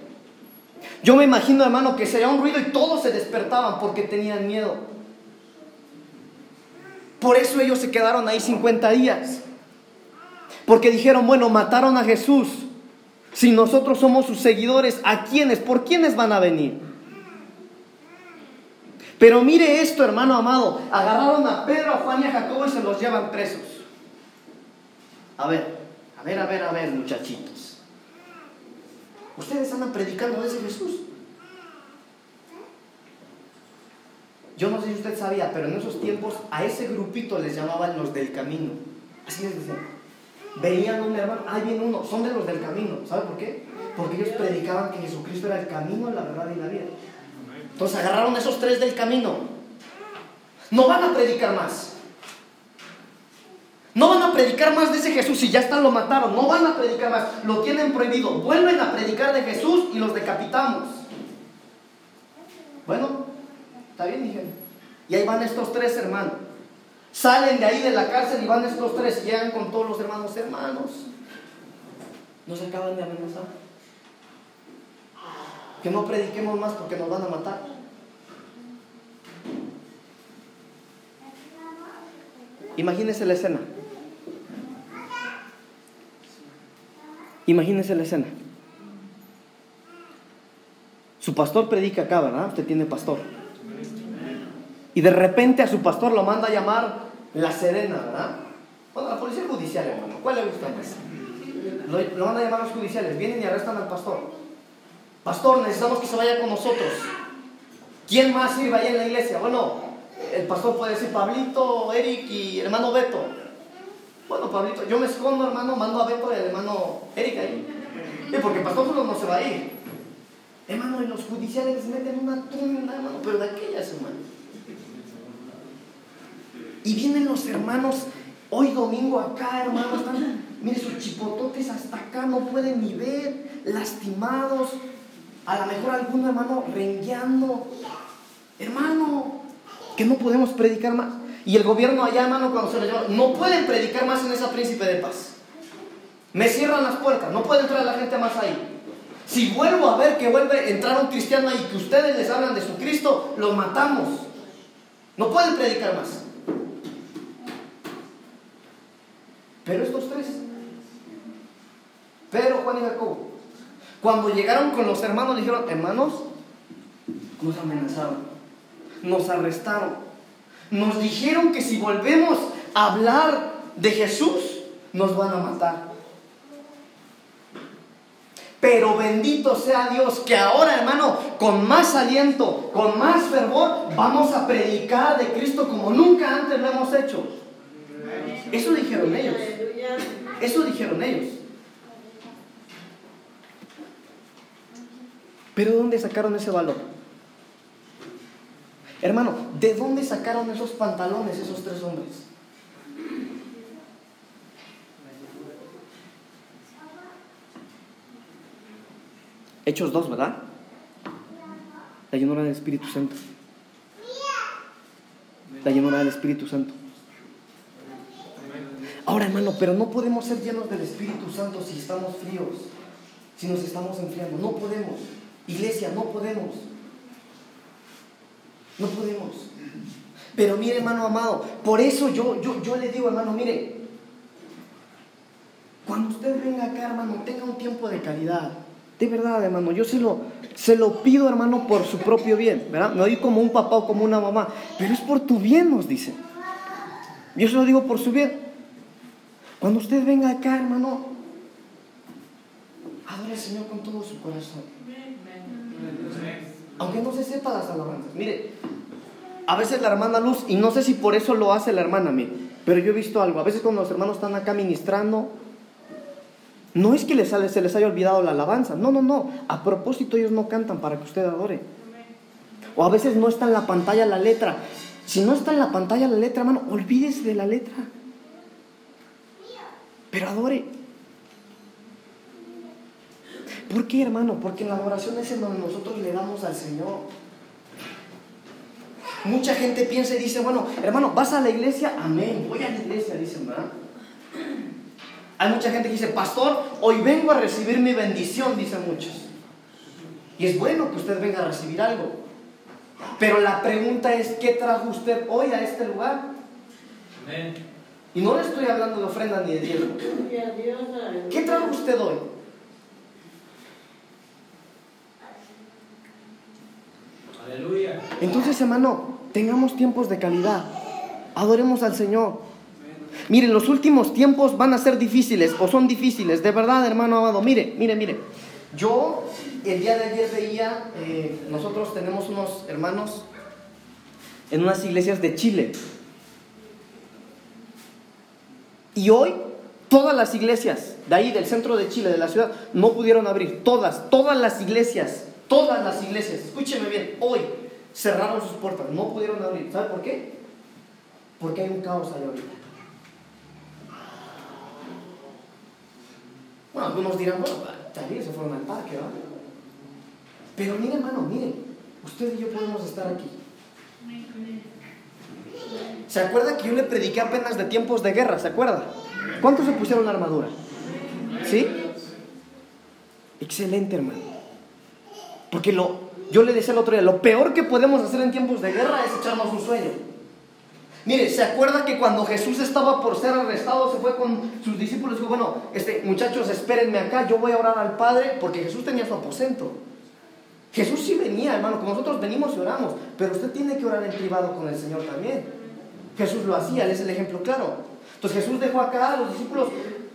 Yo me imagino, hermano, que se un ruido y todos se despertaban porque tenían miedo. Por eso ellos se quedaron ahí 50 días. Porque dijeron, bueno, mataron a Jesús. Si nosotros somos sus seguidores, ¿a quiénes? ¿Por quiénes van a venir? Pero mire esto, hermano amado. Agarraron a Pedro, a Juan y a Jacobo y se los llevan presos. A ver, a ver, a ver, a ver, muchachitos. Ustedes andan predicando de ese Jesús. Yo no sé si usted sabía, pero en esos tiempos a ese grupito les llamaban los del camino. Así les decían. Veían un hermano, ahí viene uno, son de los del camino. ¿Sabe por qué? Porque ellos predicaban que Jesucristo era el camino, la verdad y la vida. Entonces agarraron esos tres del camino. No van a predicar más. No van a predicar más de ese Jesús si ya están lo mataron. No van a predicar más. Lo tienen prohibido. Vuelven a predicar de Jesús y los decapitamos. Bueno, está bien, dije. Y ahí van estos tres hermanos. Salen de ahí de la cárcel y van estos tres y llegan con todos los hermanos. Hermanos, nos acaban de amenazar que no prediquemos más porque nos van a matar. Imagínese la escena. Imagínese la escena. Su pastor predica acá, ¿verdad? Usted tiene pastor. Y de repente a su pastor lo manda a llamar la Serena, ¿verdad? Bueno, la policía judicial, hermano. ¿Cuál le gusta más? Lo, lo, manda a llamar los judiciales. Vienen y arrestan al pastor. Pastor, necesitamos que se vaya con nosotros. ¿Quién más sirve ahí en la iglesia? Bueno, el pastor puede decir Pablito, Eric y hermano Beto. Bueno, Pablito, yo me escondo, hermano, mando a Beto y al hermano Eric ahí. Y porque el pastor solo no se va a ir. Hermano, y los judiciales les meten una tunda, hermano, pero de aquellas, hermano. Y vienen los hermanos hoy domingo acá, hermano, están, mire, sus chipototes hasta acá no pueden ni ver, lastimados, a lo mejor algún hermano rengueando. Hermano, que no podemos predicar más. Y el gobierno allá, hermano, cuando se lo lleva, no pueden predicar más en esa príncipe de paz. Me cierran las puertas, no puede entrar la gente más ahí. Si vuelvo a ver que vuelve a entrar un cristiano ahí que ustedes les hablan de su Cristo, los matamos. No pueden predicar más. Pero estos tres, Pedro, Juan y Jacobo, cuando llegaron con los hermanos, dijeron, hermanos, nos amenazaron, nos arrestaron, nos dijeron que si volvemos a hablar de Jesús, nos van a matar. Pero bendito sea Dios que ahora, hermano, con más aliento, con más fervor, vamos a predicar de Cristo como nunca antes lo hemos hecho. Eso dijeron ellos. Eso dijeron ellos. Pero ¿dónde sacaron ese valor? Hermano, ¿de dónde sacaron esos pantalones esos tres hombres? Hechos 2, ¿verdad? La llenura del Espíritu Santo. La llenura del Espíritu Santo. Ahora, hermano, pero no podemos ser llenos del Espíritu Santo si estamos fríos, si nos estamos enfriando. No podemos. Iglesia, no podemos. No podemos. Pero mire, hermano amado, por eso yo, yo, yo le digo, hermano, mire, cuando usted venga acá, hermano, tenga un tiempo de calidad. De verdad, hermano, yo se lo, se lo pido, hermano, por su propio bien, ¿verdad? Me oí como un papá o como una mamá, pero es por tu bien, nos dice. Yo se lo digo por su bien. Cuando usted venga acá, hermano, adore al Señor con todo su corazón. Aunque no se sepa las alabanzas. Mire, a veces la hermana Luz, y no sé si por eso lo hace la hermana, mire, pero yo he visto algo. A veces cuando los hermanos están acá ministrando, no es que les, se les haya olvidado la alabanza, no, no, no. A propósito ellos no cantan para que usted adore. O a veces no está en la pantalla la letra. Si no está en la pantalla la letra, hermano, olvídese de la letra. Pero adore. ¿Por qué, hermano? Porque la adoración es en donde nosotros le damos al Señor. Mucha gente piensa y dice, bueno, hermano, ¿vas a la iglesia? Amén, voy a la iglesia, dicen, ¿verdad? Hay mucha gente que dice, pastor, hoy vengo a recibir mi bendición, dicen muchos. Y es bueno que usted venga a recibir algo. Pero la pregunta es, ¿qué trajo usted hoy a este lugar? Y no le estoy hablando de ofrenda ni de diezmo. ¿Qué trajo usted hoy? Aleluya. Entonces, hermano, tengamos tiempos de calidad. Adoremos al Señor. Miren, los últimos tiempos van a ser difíciles o son difíciles, de verdad, hermano amado. Mire, mire, mire. Yo el día de ayer veía, eh, nosotros tenemos unos hermanos en unas iglesias de Chile. Y hoy todas las iglesias de ahí, del centro de Chile, de la ciudad, no pudieron abrir. Todas, todas las iglesias, todas las iglesias, escúcheme bien, hoy cerraron sus puertas, no pudieron abrir. ¿Sabe por qué? Porque hay un caos allá ahorita. Bueno, algunos dirán, bueno, también se fueron al parque, ¿verdad? Pero mire, hermano, mire, usted y yo podemos estar aquí. ¿Se acuerda que yo le prediqué apenas de tiempos de guerra? ¿Se acuerda? ¿Cuántos se pusieron la armadura? ¿Sí? Excelente, hermano. Porque lo, yo le decía el otro día, lo peor que podemos hacer en tiempos de guerra es echarnos un sueño. Mire, ¿se acuerda que cuando Jesús estaba por ser arrestado, se fue con sus discípulos y dijo, bueno, este, muchachos, espérenme acá, yo voy a orar al Padre, porque Jesús tenía su aposento. Jesús sí venía, hermano, como nosotros venimos y oramos, pero usted tiene que orar en privado con el Señor también. Jesús lo hacía, él es el ejemplo claro. Entonces Jesús dejó acá a los discípulos,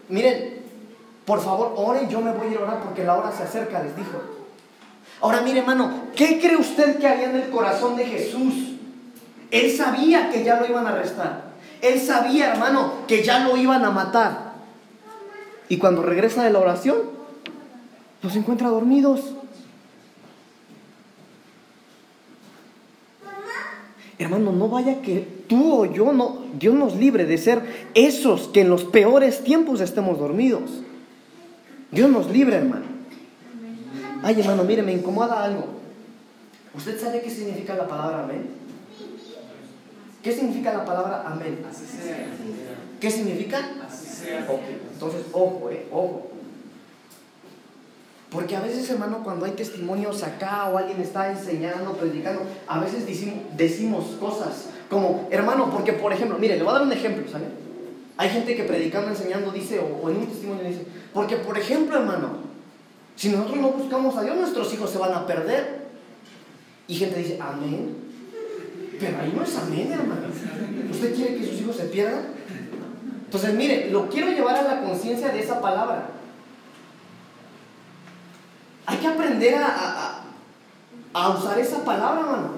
miren, por favor, oren, yo me voy a ir a orar porque la hora se acerca, les dijo. Ahora mire, hermano, ¿qué cree usted que había en el corazón de Jesús? Él sabía que ya lo iban a arrestar. Él sabía, hermano, que ya lo iban a matar. Y cuando regresa de la oración, los encuentra dormidos. Hermano, no vaya que tú o yo, no, Dios nos libre de ser esos que en los peores tiempos estemos dormidos. Dios nos libre, hermano. Ay, hermano, mire, me incomoda algo. ¿Usted sabe qué significa la palabra amén? ¿Qué significa la palabra amén? ¿Qué significa? Entonces, ojo, eh, ojo. Porque a veces, hermano, cuando hay testimonios acá o alguien está enseñando, predicando, a veces decimos, cosas como, hermano, porque por ejemplo, mire, le voy a dar un ejemplo, ¿sabe? Hay gente que predicando, enseñando, dice, o, o en un testimonio dice, porque por ejemplo, hermano, si nosotros no buscamos a Dios, nuestros hijos se van a perder. Y gente dice, amén. Pero ahí no es amén, hermano. ¿Usted quiere que sus hijos se pierdan? Entonces, mire, lo quiero llevar a la conciencia de esa palabra. Aprender a, a, usar esa palabra, hermano.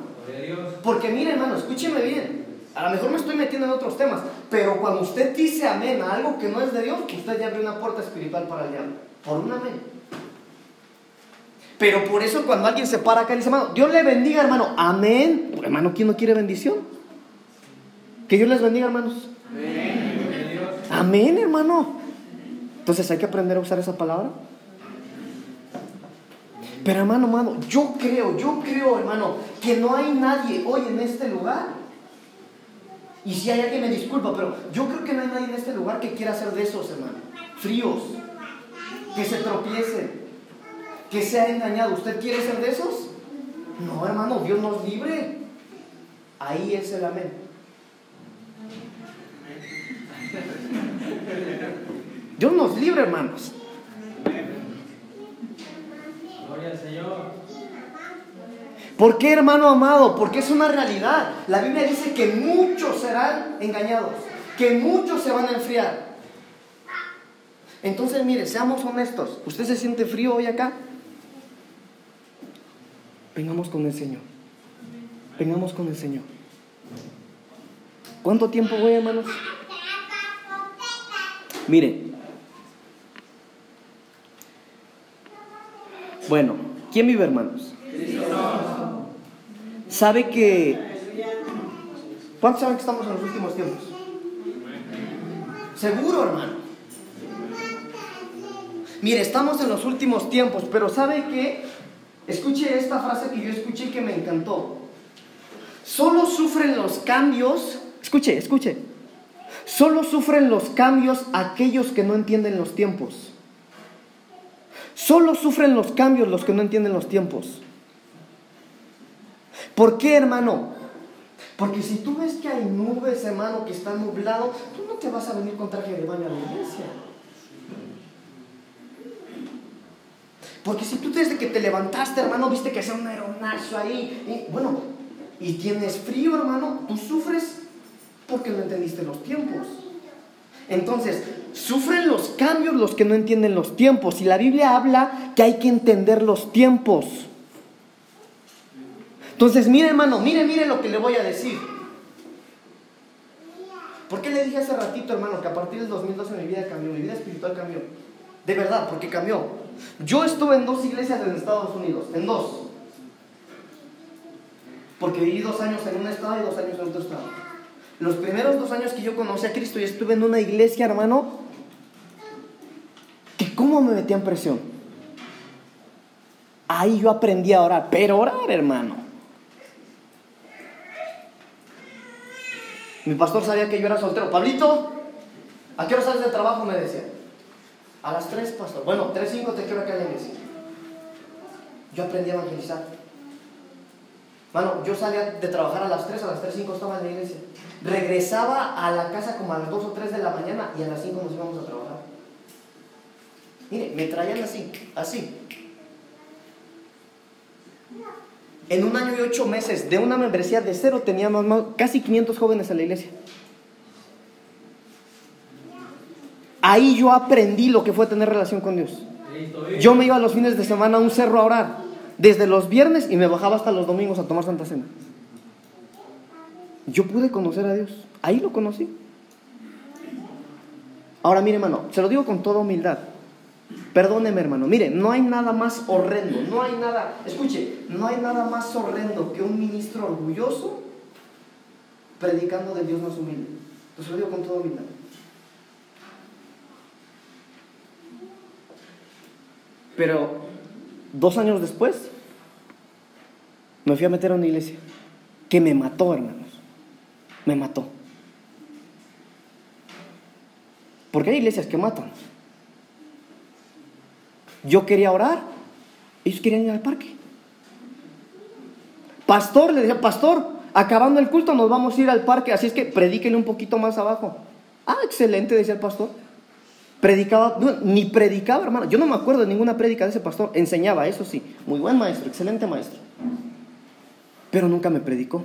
Porque mire, hermano, escúcheme bien. A lo mejor me estoy metiendo en otros temas, pero cuando usted dice amén a algo que no es de Dios, usted ya abre una puerta espiritual para el diablo. Por un amén. Pero por eso cuando alguien se para acá y dice, hermano, Dios le bendiga, hermano. Amén. Hermano, ¿quién no quiere bendición? Que Dios les bendiga, hermanos. Amén, hermano. Entonces hay que aprender a usar esa palabra. Pero hermano, hermano, yo creo, yo creo, hermano, que no hay nadie hoy en este lugar. Y si hay alguien me disculpa, pero yo creo que no hay nadie en este lugar que quiera ser de esos, hermano. Fríos, que se tropiecen, que sea engañado. ¿Usted quiere ser de esos? No, hermano, Dios nos libre. Ahí es el amén. Dios nos libre, hermanos. ¿Por qué, hermano amado? Porque es una realidad. La Biblia dice que muchos serán engañados, que muchos se van a enfriar. Entonces, mire, seamos honestos. ¿Usted se siente frío hoy acá? Vengamos con el Señor. Vengamos con el Señor. ¿Cuánto tiempo voy, hermanos? Mire. Bueno, ¿quién vive, hermanos? ¿Sabe que... ¿Cuántos saben que estamos en los últimos tiempos? Seguro, hermano. Mire, estamos en los últimos tiempos, pero ¿sabe qué? Escuche esta frase que yo escuché que me encantó. Solo sufren los cambios, escuche, escuche, solo sufren los cambios aquellos que no entienden los tiempos. Solo sufren los cambios los que no entienden los tiempos. ¿Por qué, hermano? Porque si tú ves que hay nubes, hermano, que están nublado, tú no te vas a venir con traje de baño a la iglesia. Porque si tú desde que te levantaste, hermano, viste que hacía un aeronazo ahí, y, bueno, y tienes frío, hermano, tú sufres porque no entendiste los tiempos. Entonces, sufren los cambios los que no entienden los tiempos. Y la Biblia habla que hay que entender los tiempos. Entonces, mire, hermano, mire, mire lo que le voy a decir. ¿Por qué le dije hace ratito, hermano, que a partir del 2012 mi vida cambió, mi vida espiritual cambió? De verdad, porque cambió. Yo estuve en dos iglesias en Estados Unidos, en dos. Porque viví dos años en un estado y dos años en otro estado. Los primeros dos años que yo conocí a Cristo, y estuve en una iglesia, hermano, que cómo me metía en presión. Ahí yo aprendí a orar, pero orar, hermano. Mi pastor sabía que yo era soltero. Pablito, ¿a qué hora sales de trabajo? Me decía. A las 3, pastor. Bueno, 3, 5 te quiero acá en la iglesia. Yo aprendí a evangelizar. Bueno, yo salía de trabajar a las 3, a las 3, 5 estaba en la iglesia. Regresaba a la casa como a las 2 o 3 de la mañana y a las 5 nos íbamos a trabajar. Mire, me traían así, así. En un año y ocho meses, de una membresía de cero, teníamos casi 500 jóvenes en la iglesia. Ahí yo aprendí lo que fue tener relación con Dios. Yo me iba los fines de semana a un cerro a orar, desde los viernes y me bajaba hasta los domingos a tomar Santa Cena. Yo pude conocer a Dios, ahí lo conocí. Ahora mire hermano, se lo digo con toda humildad. Perdóneme hermano, mire, no hay nada más horrendo, no hay nada, escuche, no hay nada más horrendo que un ministro orgulloso predicando de Dios más humilde. se lo digo con toda humildad. Pero dos años después, me fui a meter a una iglesia que me mató, hermanos. Me mató. Porque hay iglesias que matan. Yo quería orar, ellos querían ir al parque. Pastor, le decía, pastor, acabando el culto nos vamos a ir al parque, así es que predíquenle un poquito más abajo. Ah, excelente, decía el pastor. Predicaba, ni predicaba, hermano. Yo no me acuerdo de ninguna prédica de ese pastor. Enseñaba, eso sí. Muy buen maestro, excelente maestro. Pero nunca me predicó.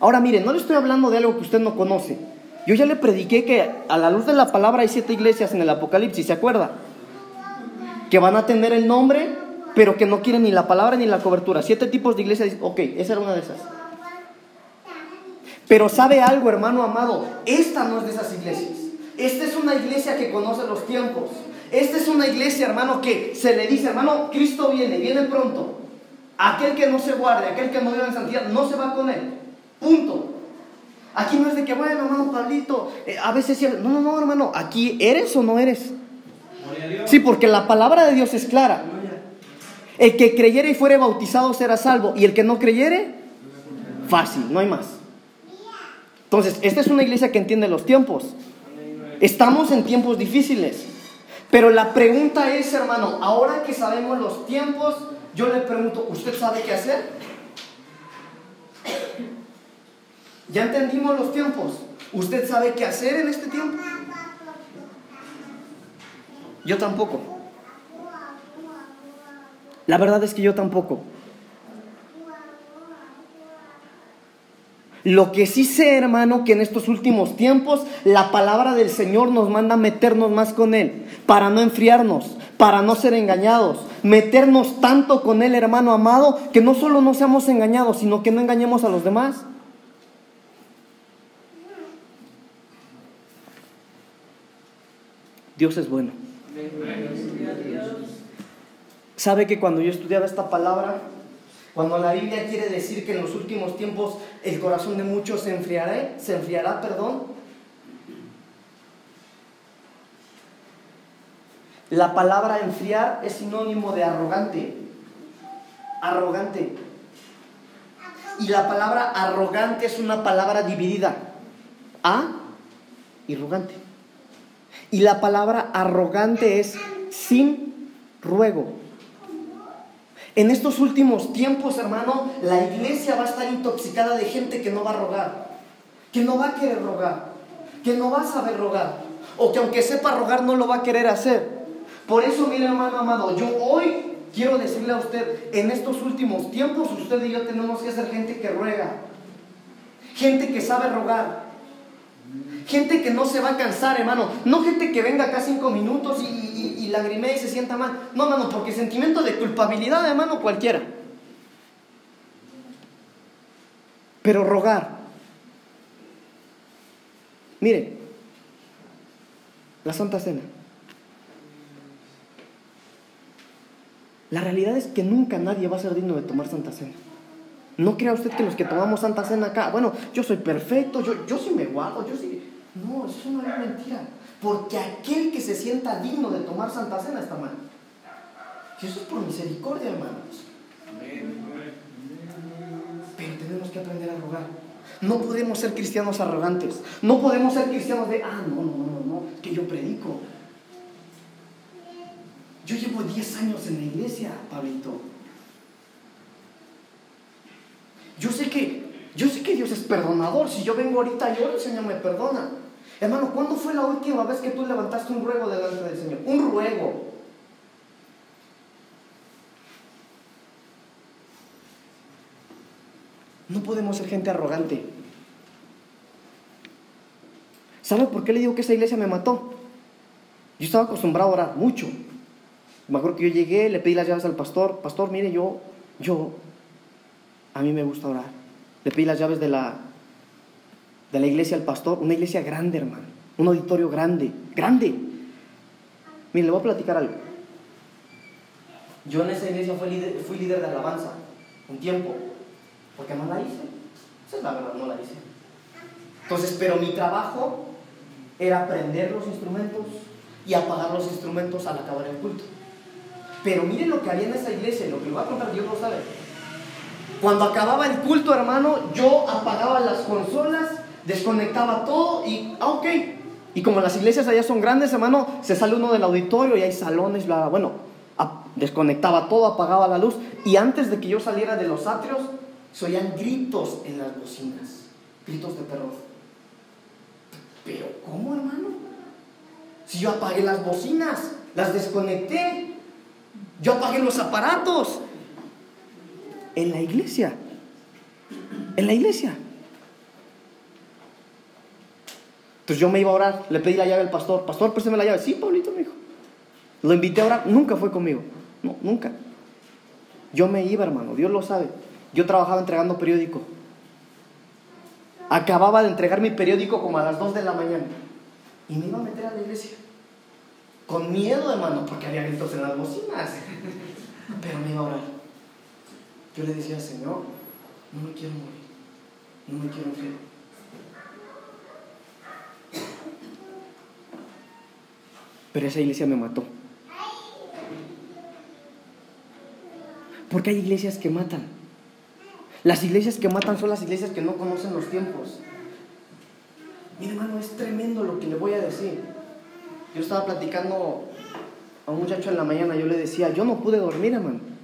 Ahora mire, no le estoy hablando de algo que usted no conoce. Yo ya le prediqué que a la luz de la palabra hay siete iglesias en el Apocalipsis, ¿se acuerda? que van a tener el nombre, pero que no quieren ni la palabra ni la cobertura. Siete tipos de iglesias, ok, esa era una de esas. Pero sabe algo, hermano amado, esta no es de esas iglesias. Esta es una iglesia que conoce los tiempos. Esta es una iglesia, hermano, que se le dice, hermano, Cristo viene, viene pronto. Aquel que no se guarde, aquel que no vive en santidad, no se va con él. Punto. Aquí no es de que, bueno, hermano Pablito, eh, a veces no, no, no, hermano, aquí eres o no eres. Sí, porque la palabra de Dios es clara. El que creyere y fuere bautizado será salvo, y el que no creyere, fácil, no hay más. Entonces, esta es una iglesia que entiende los tiempos. Estamos en tiempos difíciles. Pero la pregunta es, hermano, ahora que sabemos los tiempos, yo le pregunto, ¿usted sabe qué hacer? Ya entendimos los tiempos. ¿Usted sabe qué hacer en este tiempo? Yo tampoco. La verdad es que yo tampoco. Lo que sí sé, hermano, que en estos últimos tiempos la palabra del Señor nos manda meternos más con Él, para no enfriarnos, para no ser engañados, meternos tanto con Él, hermano amado, que no solo no seamos engañados, sino que no engañemos a los demás. Dios es bueno. ¿Sabe que cuando yo estudiaba esta palabra, cuando la Biblia quiere decir que en los últimos tiempos el corazón de muchos se enfriará, se enfriará, perdón. La palabra enfriar es sinónimo de arrogante. Arrogante. Y la palabra arrogante es una palabra dividida. A y arrogante. Y la palabra arrogante es sin ruego. En estos últimos tiempos, hermano, la iglesia va a estar intoxicada de gente que no va a rogar, que no va a querer rogar, que no va a saber rogar, o que aunque sepa rogar no lo va a querer hacer. Por eso, mire, hermano amado, yo hoy quiero decirle a usted, en estos últimos tiempos, usted y yo tenemos que ser gente que ruega, gente que sabe rogar, Gente que no se va a cansar, hermano. No gente que venga acá cinco minutos y, y, y, y se sienta mal. No, hermano, porque sentimiento de culpabilidad, hermano, cualquiera. Pero rogar. Mire, la Santa Cena. La realidad es que nunca nadie va a ser digno de tomar Santa Cena. No crea usted que los que tomamos Santa Cena acá, bueno, yo soy perfecto, yo, yo sí me guardo, yo sí... No, eso no es mentira. Porque aquel que se sienta digno de tomar Santa Cena está mal. Y eso es por misericordia, hermanos. Pero tenemos que aprender a rogar. No podemos ser cristianos arrogantes. No podemos ser cristianos de, ah, no, no, no, no, que yo predico. Yo llevo 10 años en la iglesia, Pablito. Yo sé que, yo sé que Dios es perdonador. Si yo vengo ahorita y el Señor me perdona. Hermano, ¿cuándo fue la última vez que tú levantaste un ruego delante del Señor? Un ruego. No podemos ser gente arrogante. ¿Sabe por qué le digo que esa iglesia me mató? Yo estaba acostumbrado a orar mucho. Me acuerdo que yo llegué, le pedí las llaves al pastor. Pastor, mire, yo, yo, a mí me gusta orar. Le pedí las llaves de la, de la iglesia al pastor, una iglesia grande, hermano, un auditorio grande, grande. Mire, le voy a platicar algo. Yo en esa iglesia fui líder, fui líder de alabanza un tiempo, porque no la hice. Esa es la verdad, no la hice. Entonces, pero mi trabajo era aprender los instrumentos y apagar los instrumentos al acabar el culto. Pero miren lo que había en esa iglesia, lo que le voy a contar, Dios lo sabe. Cuando acababa el culto, hermano, yo apagaba las consolas desconectaba todo y, ah, ok. Y como las iglesias allá son grandes, hermano, se sale uno del auditorio y hay salones, bla, bueno, desconectaba todo, apagaba la luz. Y antes de que yo saliera de los atrios, se oían gritos en las bocinas, gritos de perros. Pero, ¿cómo, hermano? Si yo apagué las bocinas, las desconecté, yo apagué los aparatos. En la iglesia. En la iglesia. Entonces yo me iba a orar, le pedí la llave al pastor. Pastor, préstame la llave. Sí, Pablito, me dijo. Lo invité a orar, nunca fue conmigo. No, nunca. Yo me iba, hermano, Dios lo sabe. Yo trabajaba entregando periódico. Acababa de entregar mi periódico como a las 2 de la mañana. Y me iba a meter a la iglesia. Con miedo, hermano, porque había gritos en las bocinas. Pero me iba a orar. Yo le decía, Señor, no me quiero morir. No me quiero enfermar. Pero esa iglesia me mató. Porque hay iglesias que matan. Las iglesias que matan son las iglesias que no conocen los tiempos. Mi hermano, es tremendo lo que le voy a decir. Yo estaba platicando a un muchacho en la mañana, yo le decía, yo no pude dormir, hermano.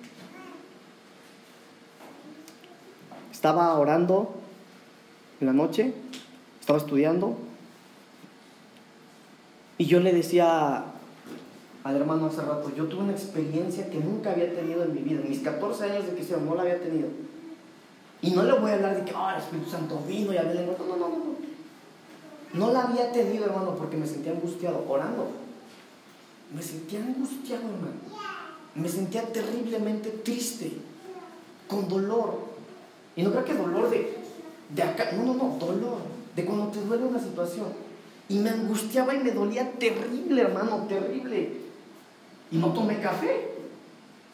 Estaba orando en la noche, estaba estudiando, y yo le decía al hermano hace rato, yo tuve una experiencia que nunca había tenido en mi vida, mis 14 años de cristiano no la había tenido. Y no le voy a hablar de que, ah, el Espíritu Santo vino y hablé lengua. No, no, no, no. No la había tenido, hermano, porque me sentía angustiado, orando. Me sentía angustiado, hermano. Me sentía terriblemente triste, con dolor. Y no creo que dolor de, de acá, no, no, no, dolor, de cuando te duele una situación. Y me angustiaba y me dolía terrible, hermano, terrible. Y no tomé café.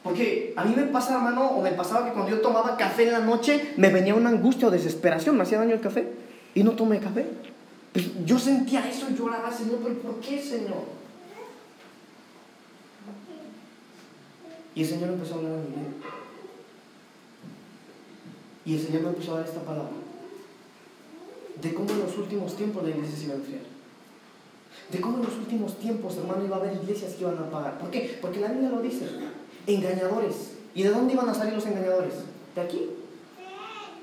Porque a mí me pasa, hermano, o me pasaba que cuando yo tomaba café en la noche, me venía una angustia o desesperación, me hacía daño el café. Y no tomé café. Pues yo sentía eso y lloraba, Señor, pero ¿por qué, Señor? Y el Señor empezó a hablar a mi vida. Y el Señor me empezó a dar esta palabra. De cómo en los últimos tiempos la iglesia se iba a enfriar. De cómo en los últimos tiempos, hermano, iba a haber iglesias que iban a pagar. ¿Por qué? Porque la Biblia lo dice engañadores. ¿Y de dónde iban a salir los engañadores? ¿De aquí?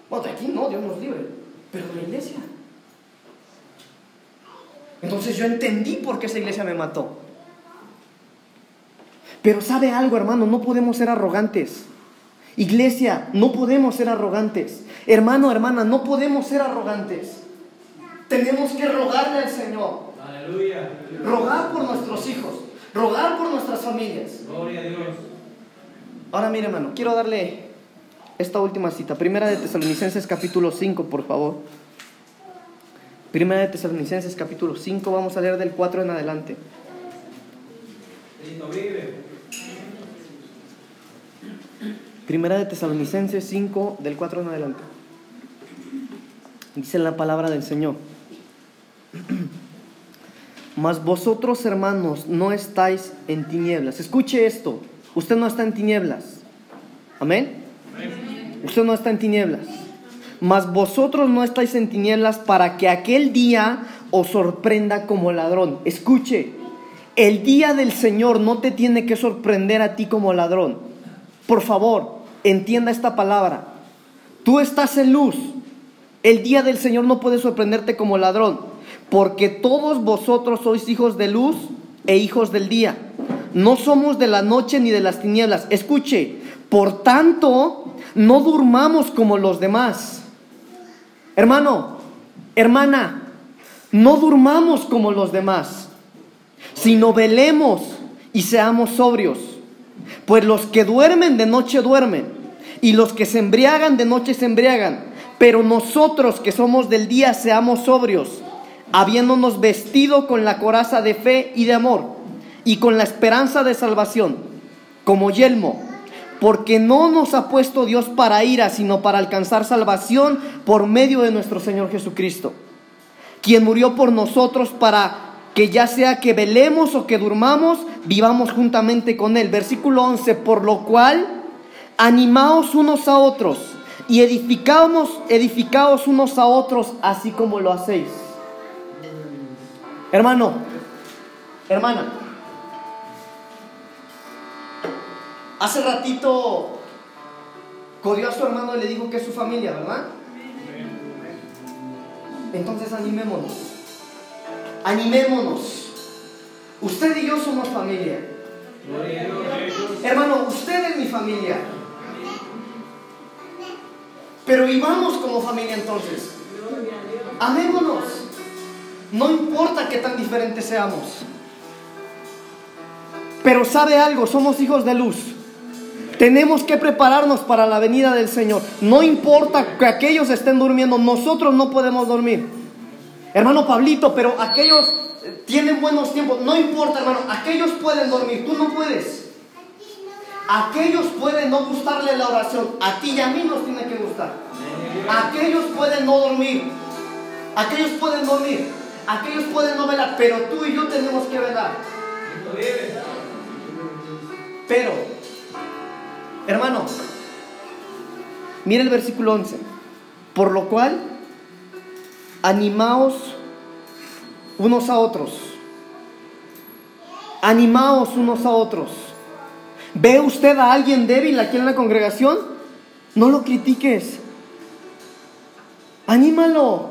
Bueno, de aquí no, Dios nos libre, pero de la iglesia. Entonces yo entendí por qué esa iglesia me mató. Pero sabe algo, hermano, no podemos ser arrogantes. Iglesia, no podemos ser arrogantes. Hermano, hermana, no podemos ser arrogantes. Tenemos que rogarle al Señor. Aleluya. Rogar por nuestros hijos. Rogar por nuestras familias. Gloria a Dios. Ahora mire, hermano, quiero darle esta última cita. Primera de Tesalonicenses capítulo 5, por favor. Primera de Tesalonicenses capítulo 5, vamos a leer del 4 en adelante. Primera de Tesalonicenses 5, del 4 en adelante. Dice la palabra del Señor. Mas vosotros, hermanos, no estáis en tinieblas. Escuche esto. Usted no está en tinieblas. Amén. Usted no está en tinieblas. Mas vosotros no estáis en tinieblas para que aquel día os sorprenda como ladrón. Escuche, el día del Señor no te tiene que sorprender a ti como ladrón. Por favor, entienda esta palabra. Tú estás en luz. El día del Señor no puede sorprenderte como ladrón, porque todos vosotros sois hijos de luz e hijos del día. No somos de la noche ni de las tinieblas. Escuche, por tanto, no durmamos como los demás. Hermano, hermana, no durmamos como los demás, sino velemos y seamos sobrios. Pues los que duermen de noche duermen, y los que se embriagan de noche se embriagan. Pero nosotros que somos del día seamos sobrios, habiéndonos vestido con la coraza de fe y de amor y con la esperanza de salvación, como yelmo, porque no nos ha puesto Dios para ira, sino para alcanzar salvación por medio de nuestro Señor Jesucristo, quien murió por nosotros para que ya sea que velemos o que durmamos, vivamos juntamente con Él. Versículo 11, por lo cual, animaos unos a otros y edificamos, edificaos unos a otros, así como lo hacéis. Hermano, hermana, Hace ratito corrió a su hermano y le dijo que es su familia, ¿verdad? Entonces animémonos. Animémonos. Usted y yo somos familia. Hermano, usted es mi familia. Pero vivamos como familia entonces. Amémonos. No importa qué tan diferentes seamos. Pero sabe algo, somos hijos de luz. Tenemos que prepararnos para la venida del Señor. No importa que aquellos estén durmiendo, nosotros no podemos dormir. Hermano Pablito, pero aquellos tienen buenos tiempos. No importa, hermano, aquellos pueden dormir, tú no puedes. Aquellos pueden no gustarle la oración, a ti y a mí nos tiene que gustar. Aquellos pueden no dormir, aquellos pueden dormir, aquellos pueden no velar, pero tú y yo tenemos que velar. Pero, hermano, mire el versículo 11. Por lo cual, animaos unos a otros. Animaos unos a otros. ¿Ve usted a alguien débil aquí en la congregación? No lo critiques. Anímalo.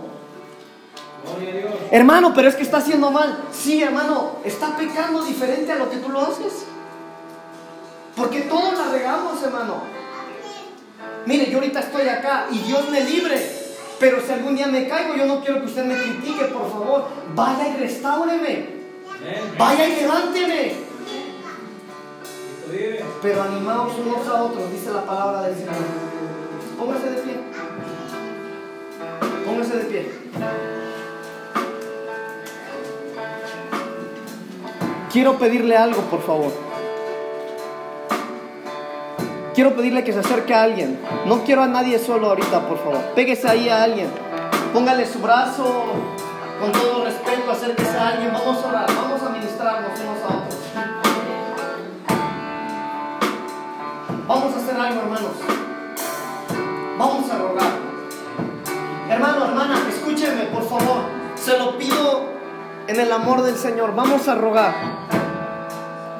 Hermano, pero es que está haciendo mal. Sí, hermano, está pecando diferente a lo que tú lo haces. Porque todos la regamos, hermano. Mire, yo ahorita estoy acá y Dios me libre. Pero si algún día me caigo, yo no quiero que usted me critique, por favor. Vaya y restáureme. Vaya y levánteme. Pero animaos unos a otros, dice la palabra del Señor. Póngase de pie. Póngase de pie. Quiero pedirle algo, por favor. Quiero pedirle que se acerque a alguien. No quiero a nadie solo ahorita, por favor. Péguese ahí a alguien. Póngale su brazo con todo respeto. Acérquese a alguien. Vamos a orar. Vamos a ministrarnos Vamos a hacer algo, hermanos. Vamos a rogar. Hermano, hermana, escúcheme, por favor. Se lo pido en el amor del Señor. Vamos a rogar.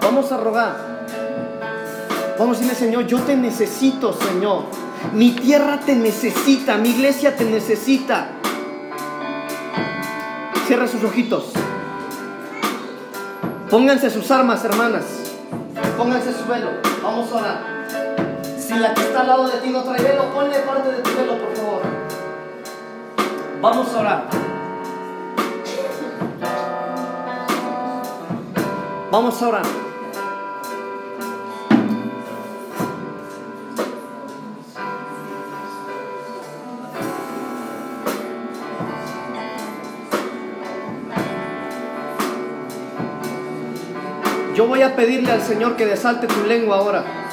Vamos a rogar. Vamos a decirle, Señor, yo te necesito, Señor. Mi tierra te necesita, mi iglesia te necesita. Cierra sus ojitos. Pónganse sus armas, hermanas. Pónganse su velo. Vamos a orar. Si la que está al lado de ti no trae velo, ponle parte de tu velo, por favor. Vamos a orar. Vamos a orar. Yo voy a pedirle al Señor que desalte tu lengua ahora.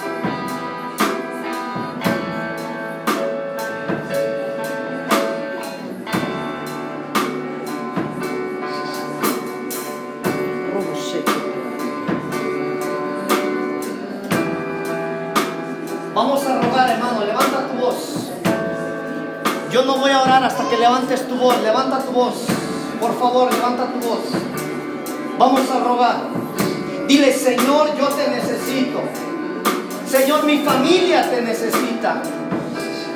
Levantes tu voz. Levanta tu voz. Por favor, levanta tu voz. Vamos a rogar. Dile, Señor, yo te necesito. Señor, mi familia te necesita.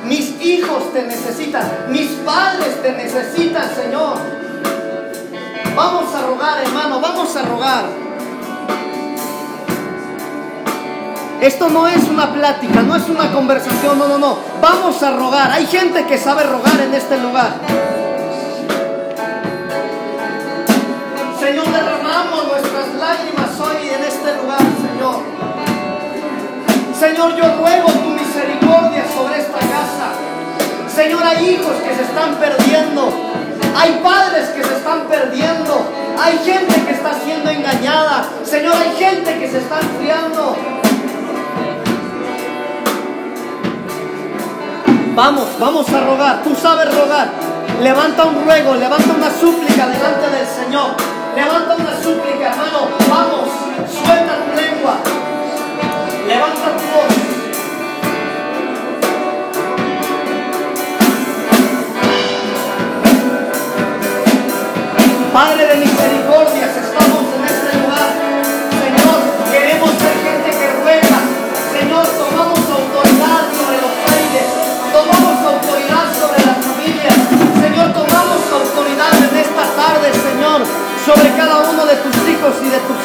Mis hijos te necesitan. Mis padres te necesitan, Señor. Vamos a rogar, hermano, vamos a rogar. Esto no es una plática, no es una conversación, no, no, no. Vamos a rogar. Hay gente que sabe rogar en este lugar. Señor, derramamos nuestras lágrimas hoy en este lugar, Señor. Señor, yo ruego tu misericordia sobre esta casa. Señor, hay hijos que se están perdiendo. Hay padres que se están perdiendo. Hay gente que está siendo engañada. Señor, hay gente que se está enfriando. Vamos, vamos a rogar. Tú sabes rogar. Levanta un ruego, levanta una súplica delante del Señor. Levanta una súplica, hermano. Vamos, suelta tu lengua. Levanta tu voz.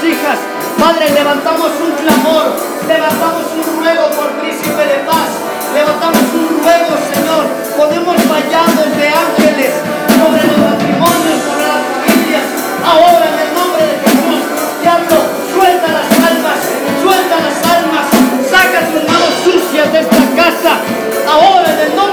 hijas. Padre, levantamos un clamor, levantamos un ruego por príncipe de paz, levantamos un ruego, Señor, ponemos vallados de ángeles sobre los matrimonios, sobre las familias, ahora en el nombre de Jesús, diablo, suelta las almas, suelta las almas, saca tus manos sucias de esta casa, ahora en el nombre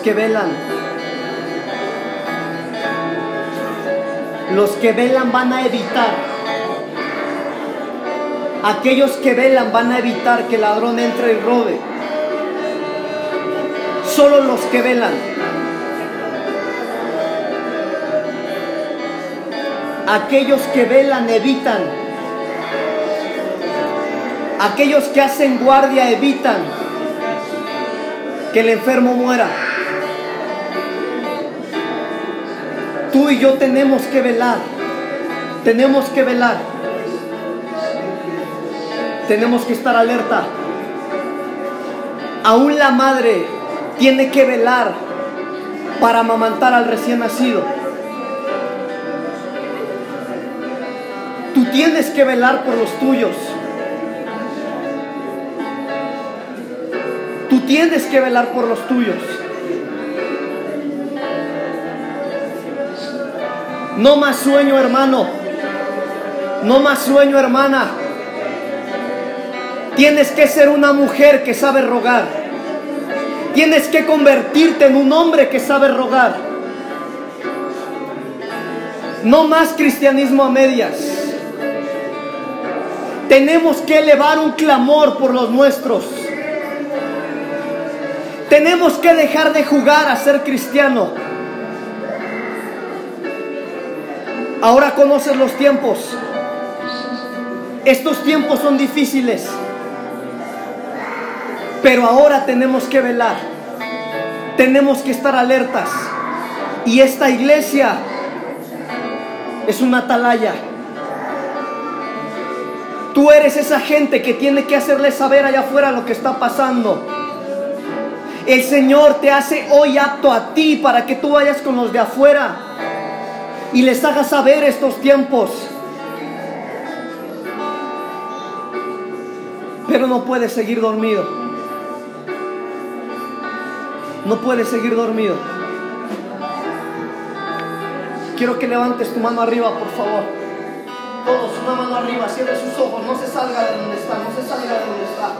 que velan. Los que velan van a evitar. Aquellos que velan van a evitar que el ladrón entre y robe. Solo los que velan. Aquellos que velan evitan Aquellos que hacen guardia evitan que el enfermo muera. Y yo tenemos que velar. Tenemos que velar. Tenemos que estar alerta. Aún la madre tiene que velar para amamantar al recién nacido. Tú tienes que velar por los tuyos. Tú tienes que velar por los tuyos. No más sueño, hermano. No más sueño, hermana. Tienes que ser una mujer que sabe rogar. Tienes que convertirte en un hombre que sabe rogar. No más cristianismo a medias. Tenemos que elevar un clamor por los nuestros. Tenemos que dejar de jugar a ser cristiano. Ahora conoces los tiempos. Estos tiempos son difíciles. Pero ahora tenemos que velar. Tenemos que estar alertas. Y esta iglesia es una atalaya. Tú eres esa gente que tiene que hacerle saber allá afuera lo que está pasando. El Señor te hace hoy apto a ti para que tú vayas con los de afuera y les hagas saber estos tiempos. Pero no puedes seguir dormido. No puedes seguir dormido. Quiero que levantes tu mano arriba, por favor. Todos, una mano arriba, cierre sus ojos, no se salga de donde está, no se salga de donde está.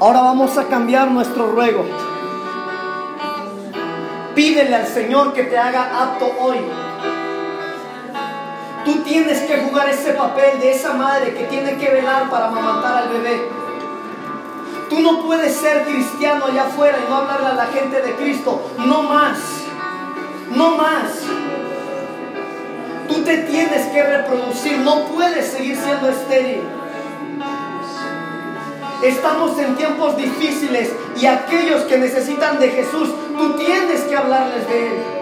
Ahora vamos a cambiar nuestro ruego. Pídele al Señor que te haga apto hoy. Tú tienes que jugar ese papel de esa madre que tiene que velar para amamantar al bebé. Tú no puedes ser cristiano allá afuera y no hablarle a la gente de Cristo. No más. No más. Tú te tienes que reproducir. No puedes seguir siendo estéril. Estamos en tiempos difíciles y aquellos que necesitan de Jesús, tú tienes que hablarles de Él.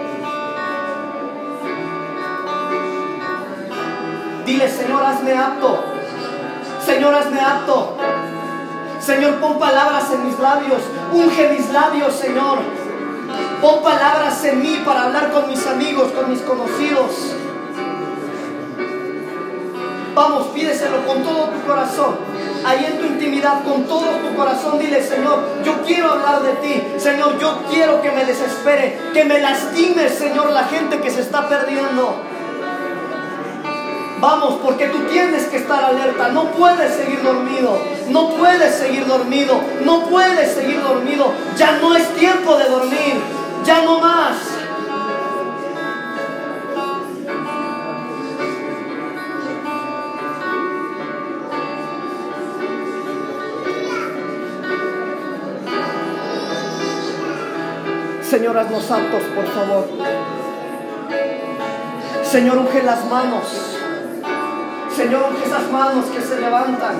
Dile, Señor, hazme apto. Señor, hazme apto. Señor, pon palabras en mis labios. Unge mis labios, Señor. Pon palabras en mí para hablar con mis amigos, con mis conocidos. Vamos, pídeselo con todo tu corazón. Ahí en tu con todo tu corazón, dile, Señor, yo quiero hablar de ti. Señor, yo quiero que me desespere, que me lastime, Señor, la gente que se está perdiendo. Vamos, porque tú tienes que estar alerta. No puedes seguir dormido. No puedes seguir dormido. No puedes seguir dormido. Ya no es tiempo de dormir. Ya no más. Señor, haznos santos, por favor. Señor, unge las manos. Señor, unge esas manos que se levantan.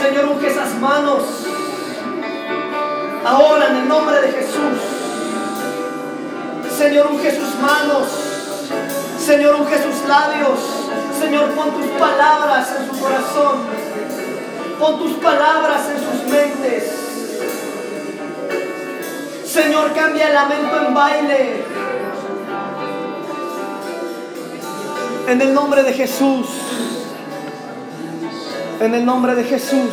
Señor, unge esas manos. Ahora en el nombre de Jesús. Señor, unge sus manos. Señor, unge sus labios. Señor, pon tus palabras en su corazón. Pon tus palabras en sus mentes. Señor, cambia el lamento en baile. En el nombre de Jesús. En el nombre de Jesús.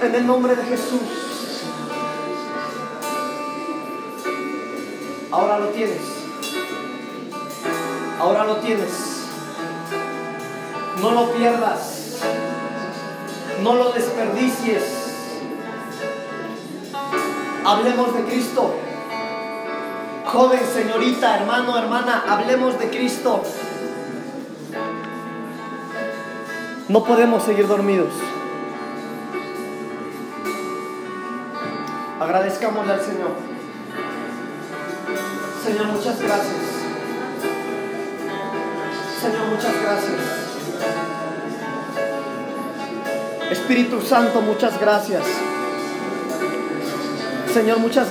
En el nombre de Jesús. Ahora lo tienes. Ahora lo tienes. No lo pierdas. No lo desperdicies. Hablemos de Cristo. Joven, señorita, hermano, hermana, hablemos de Cristo. No podemos seguir dormidos. Agradezcámosle al Señor. Señor, muchas gracias. Señor, muchas gracias. Espíritu Santo, muchas gracias. Señor, muchas gracias.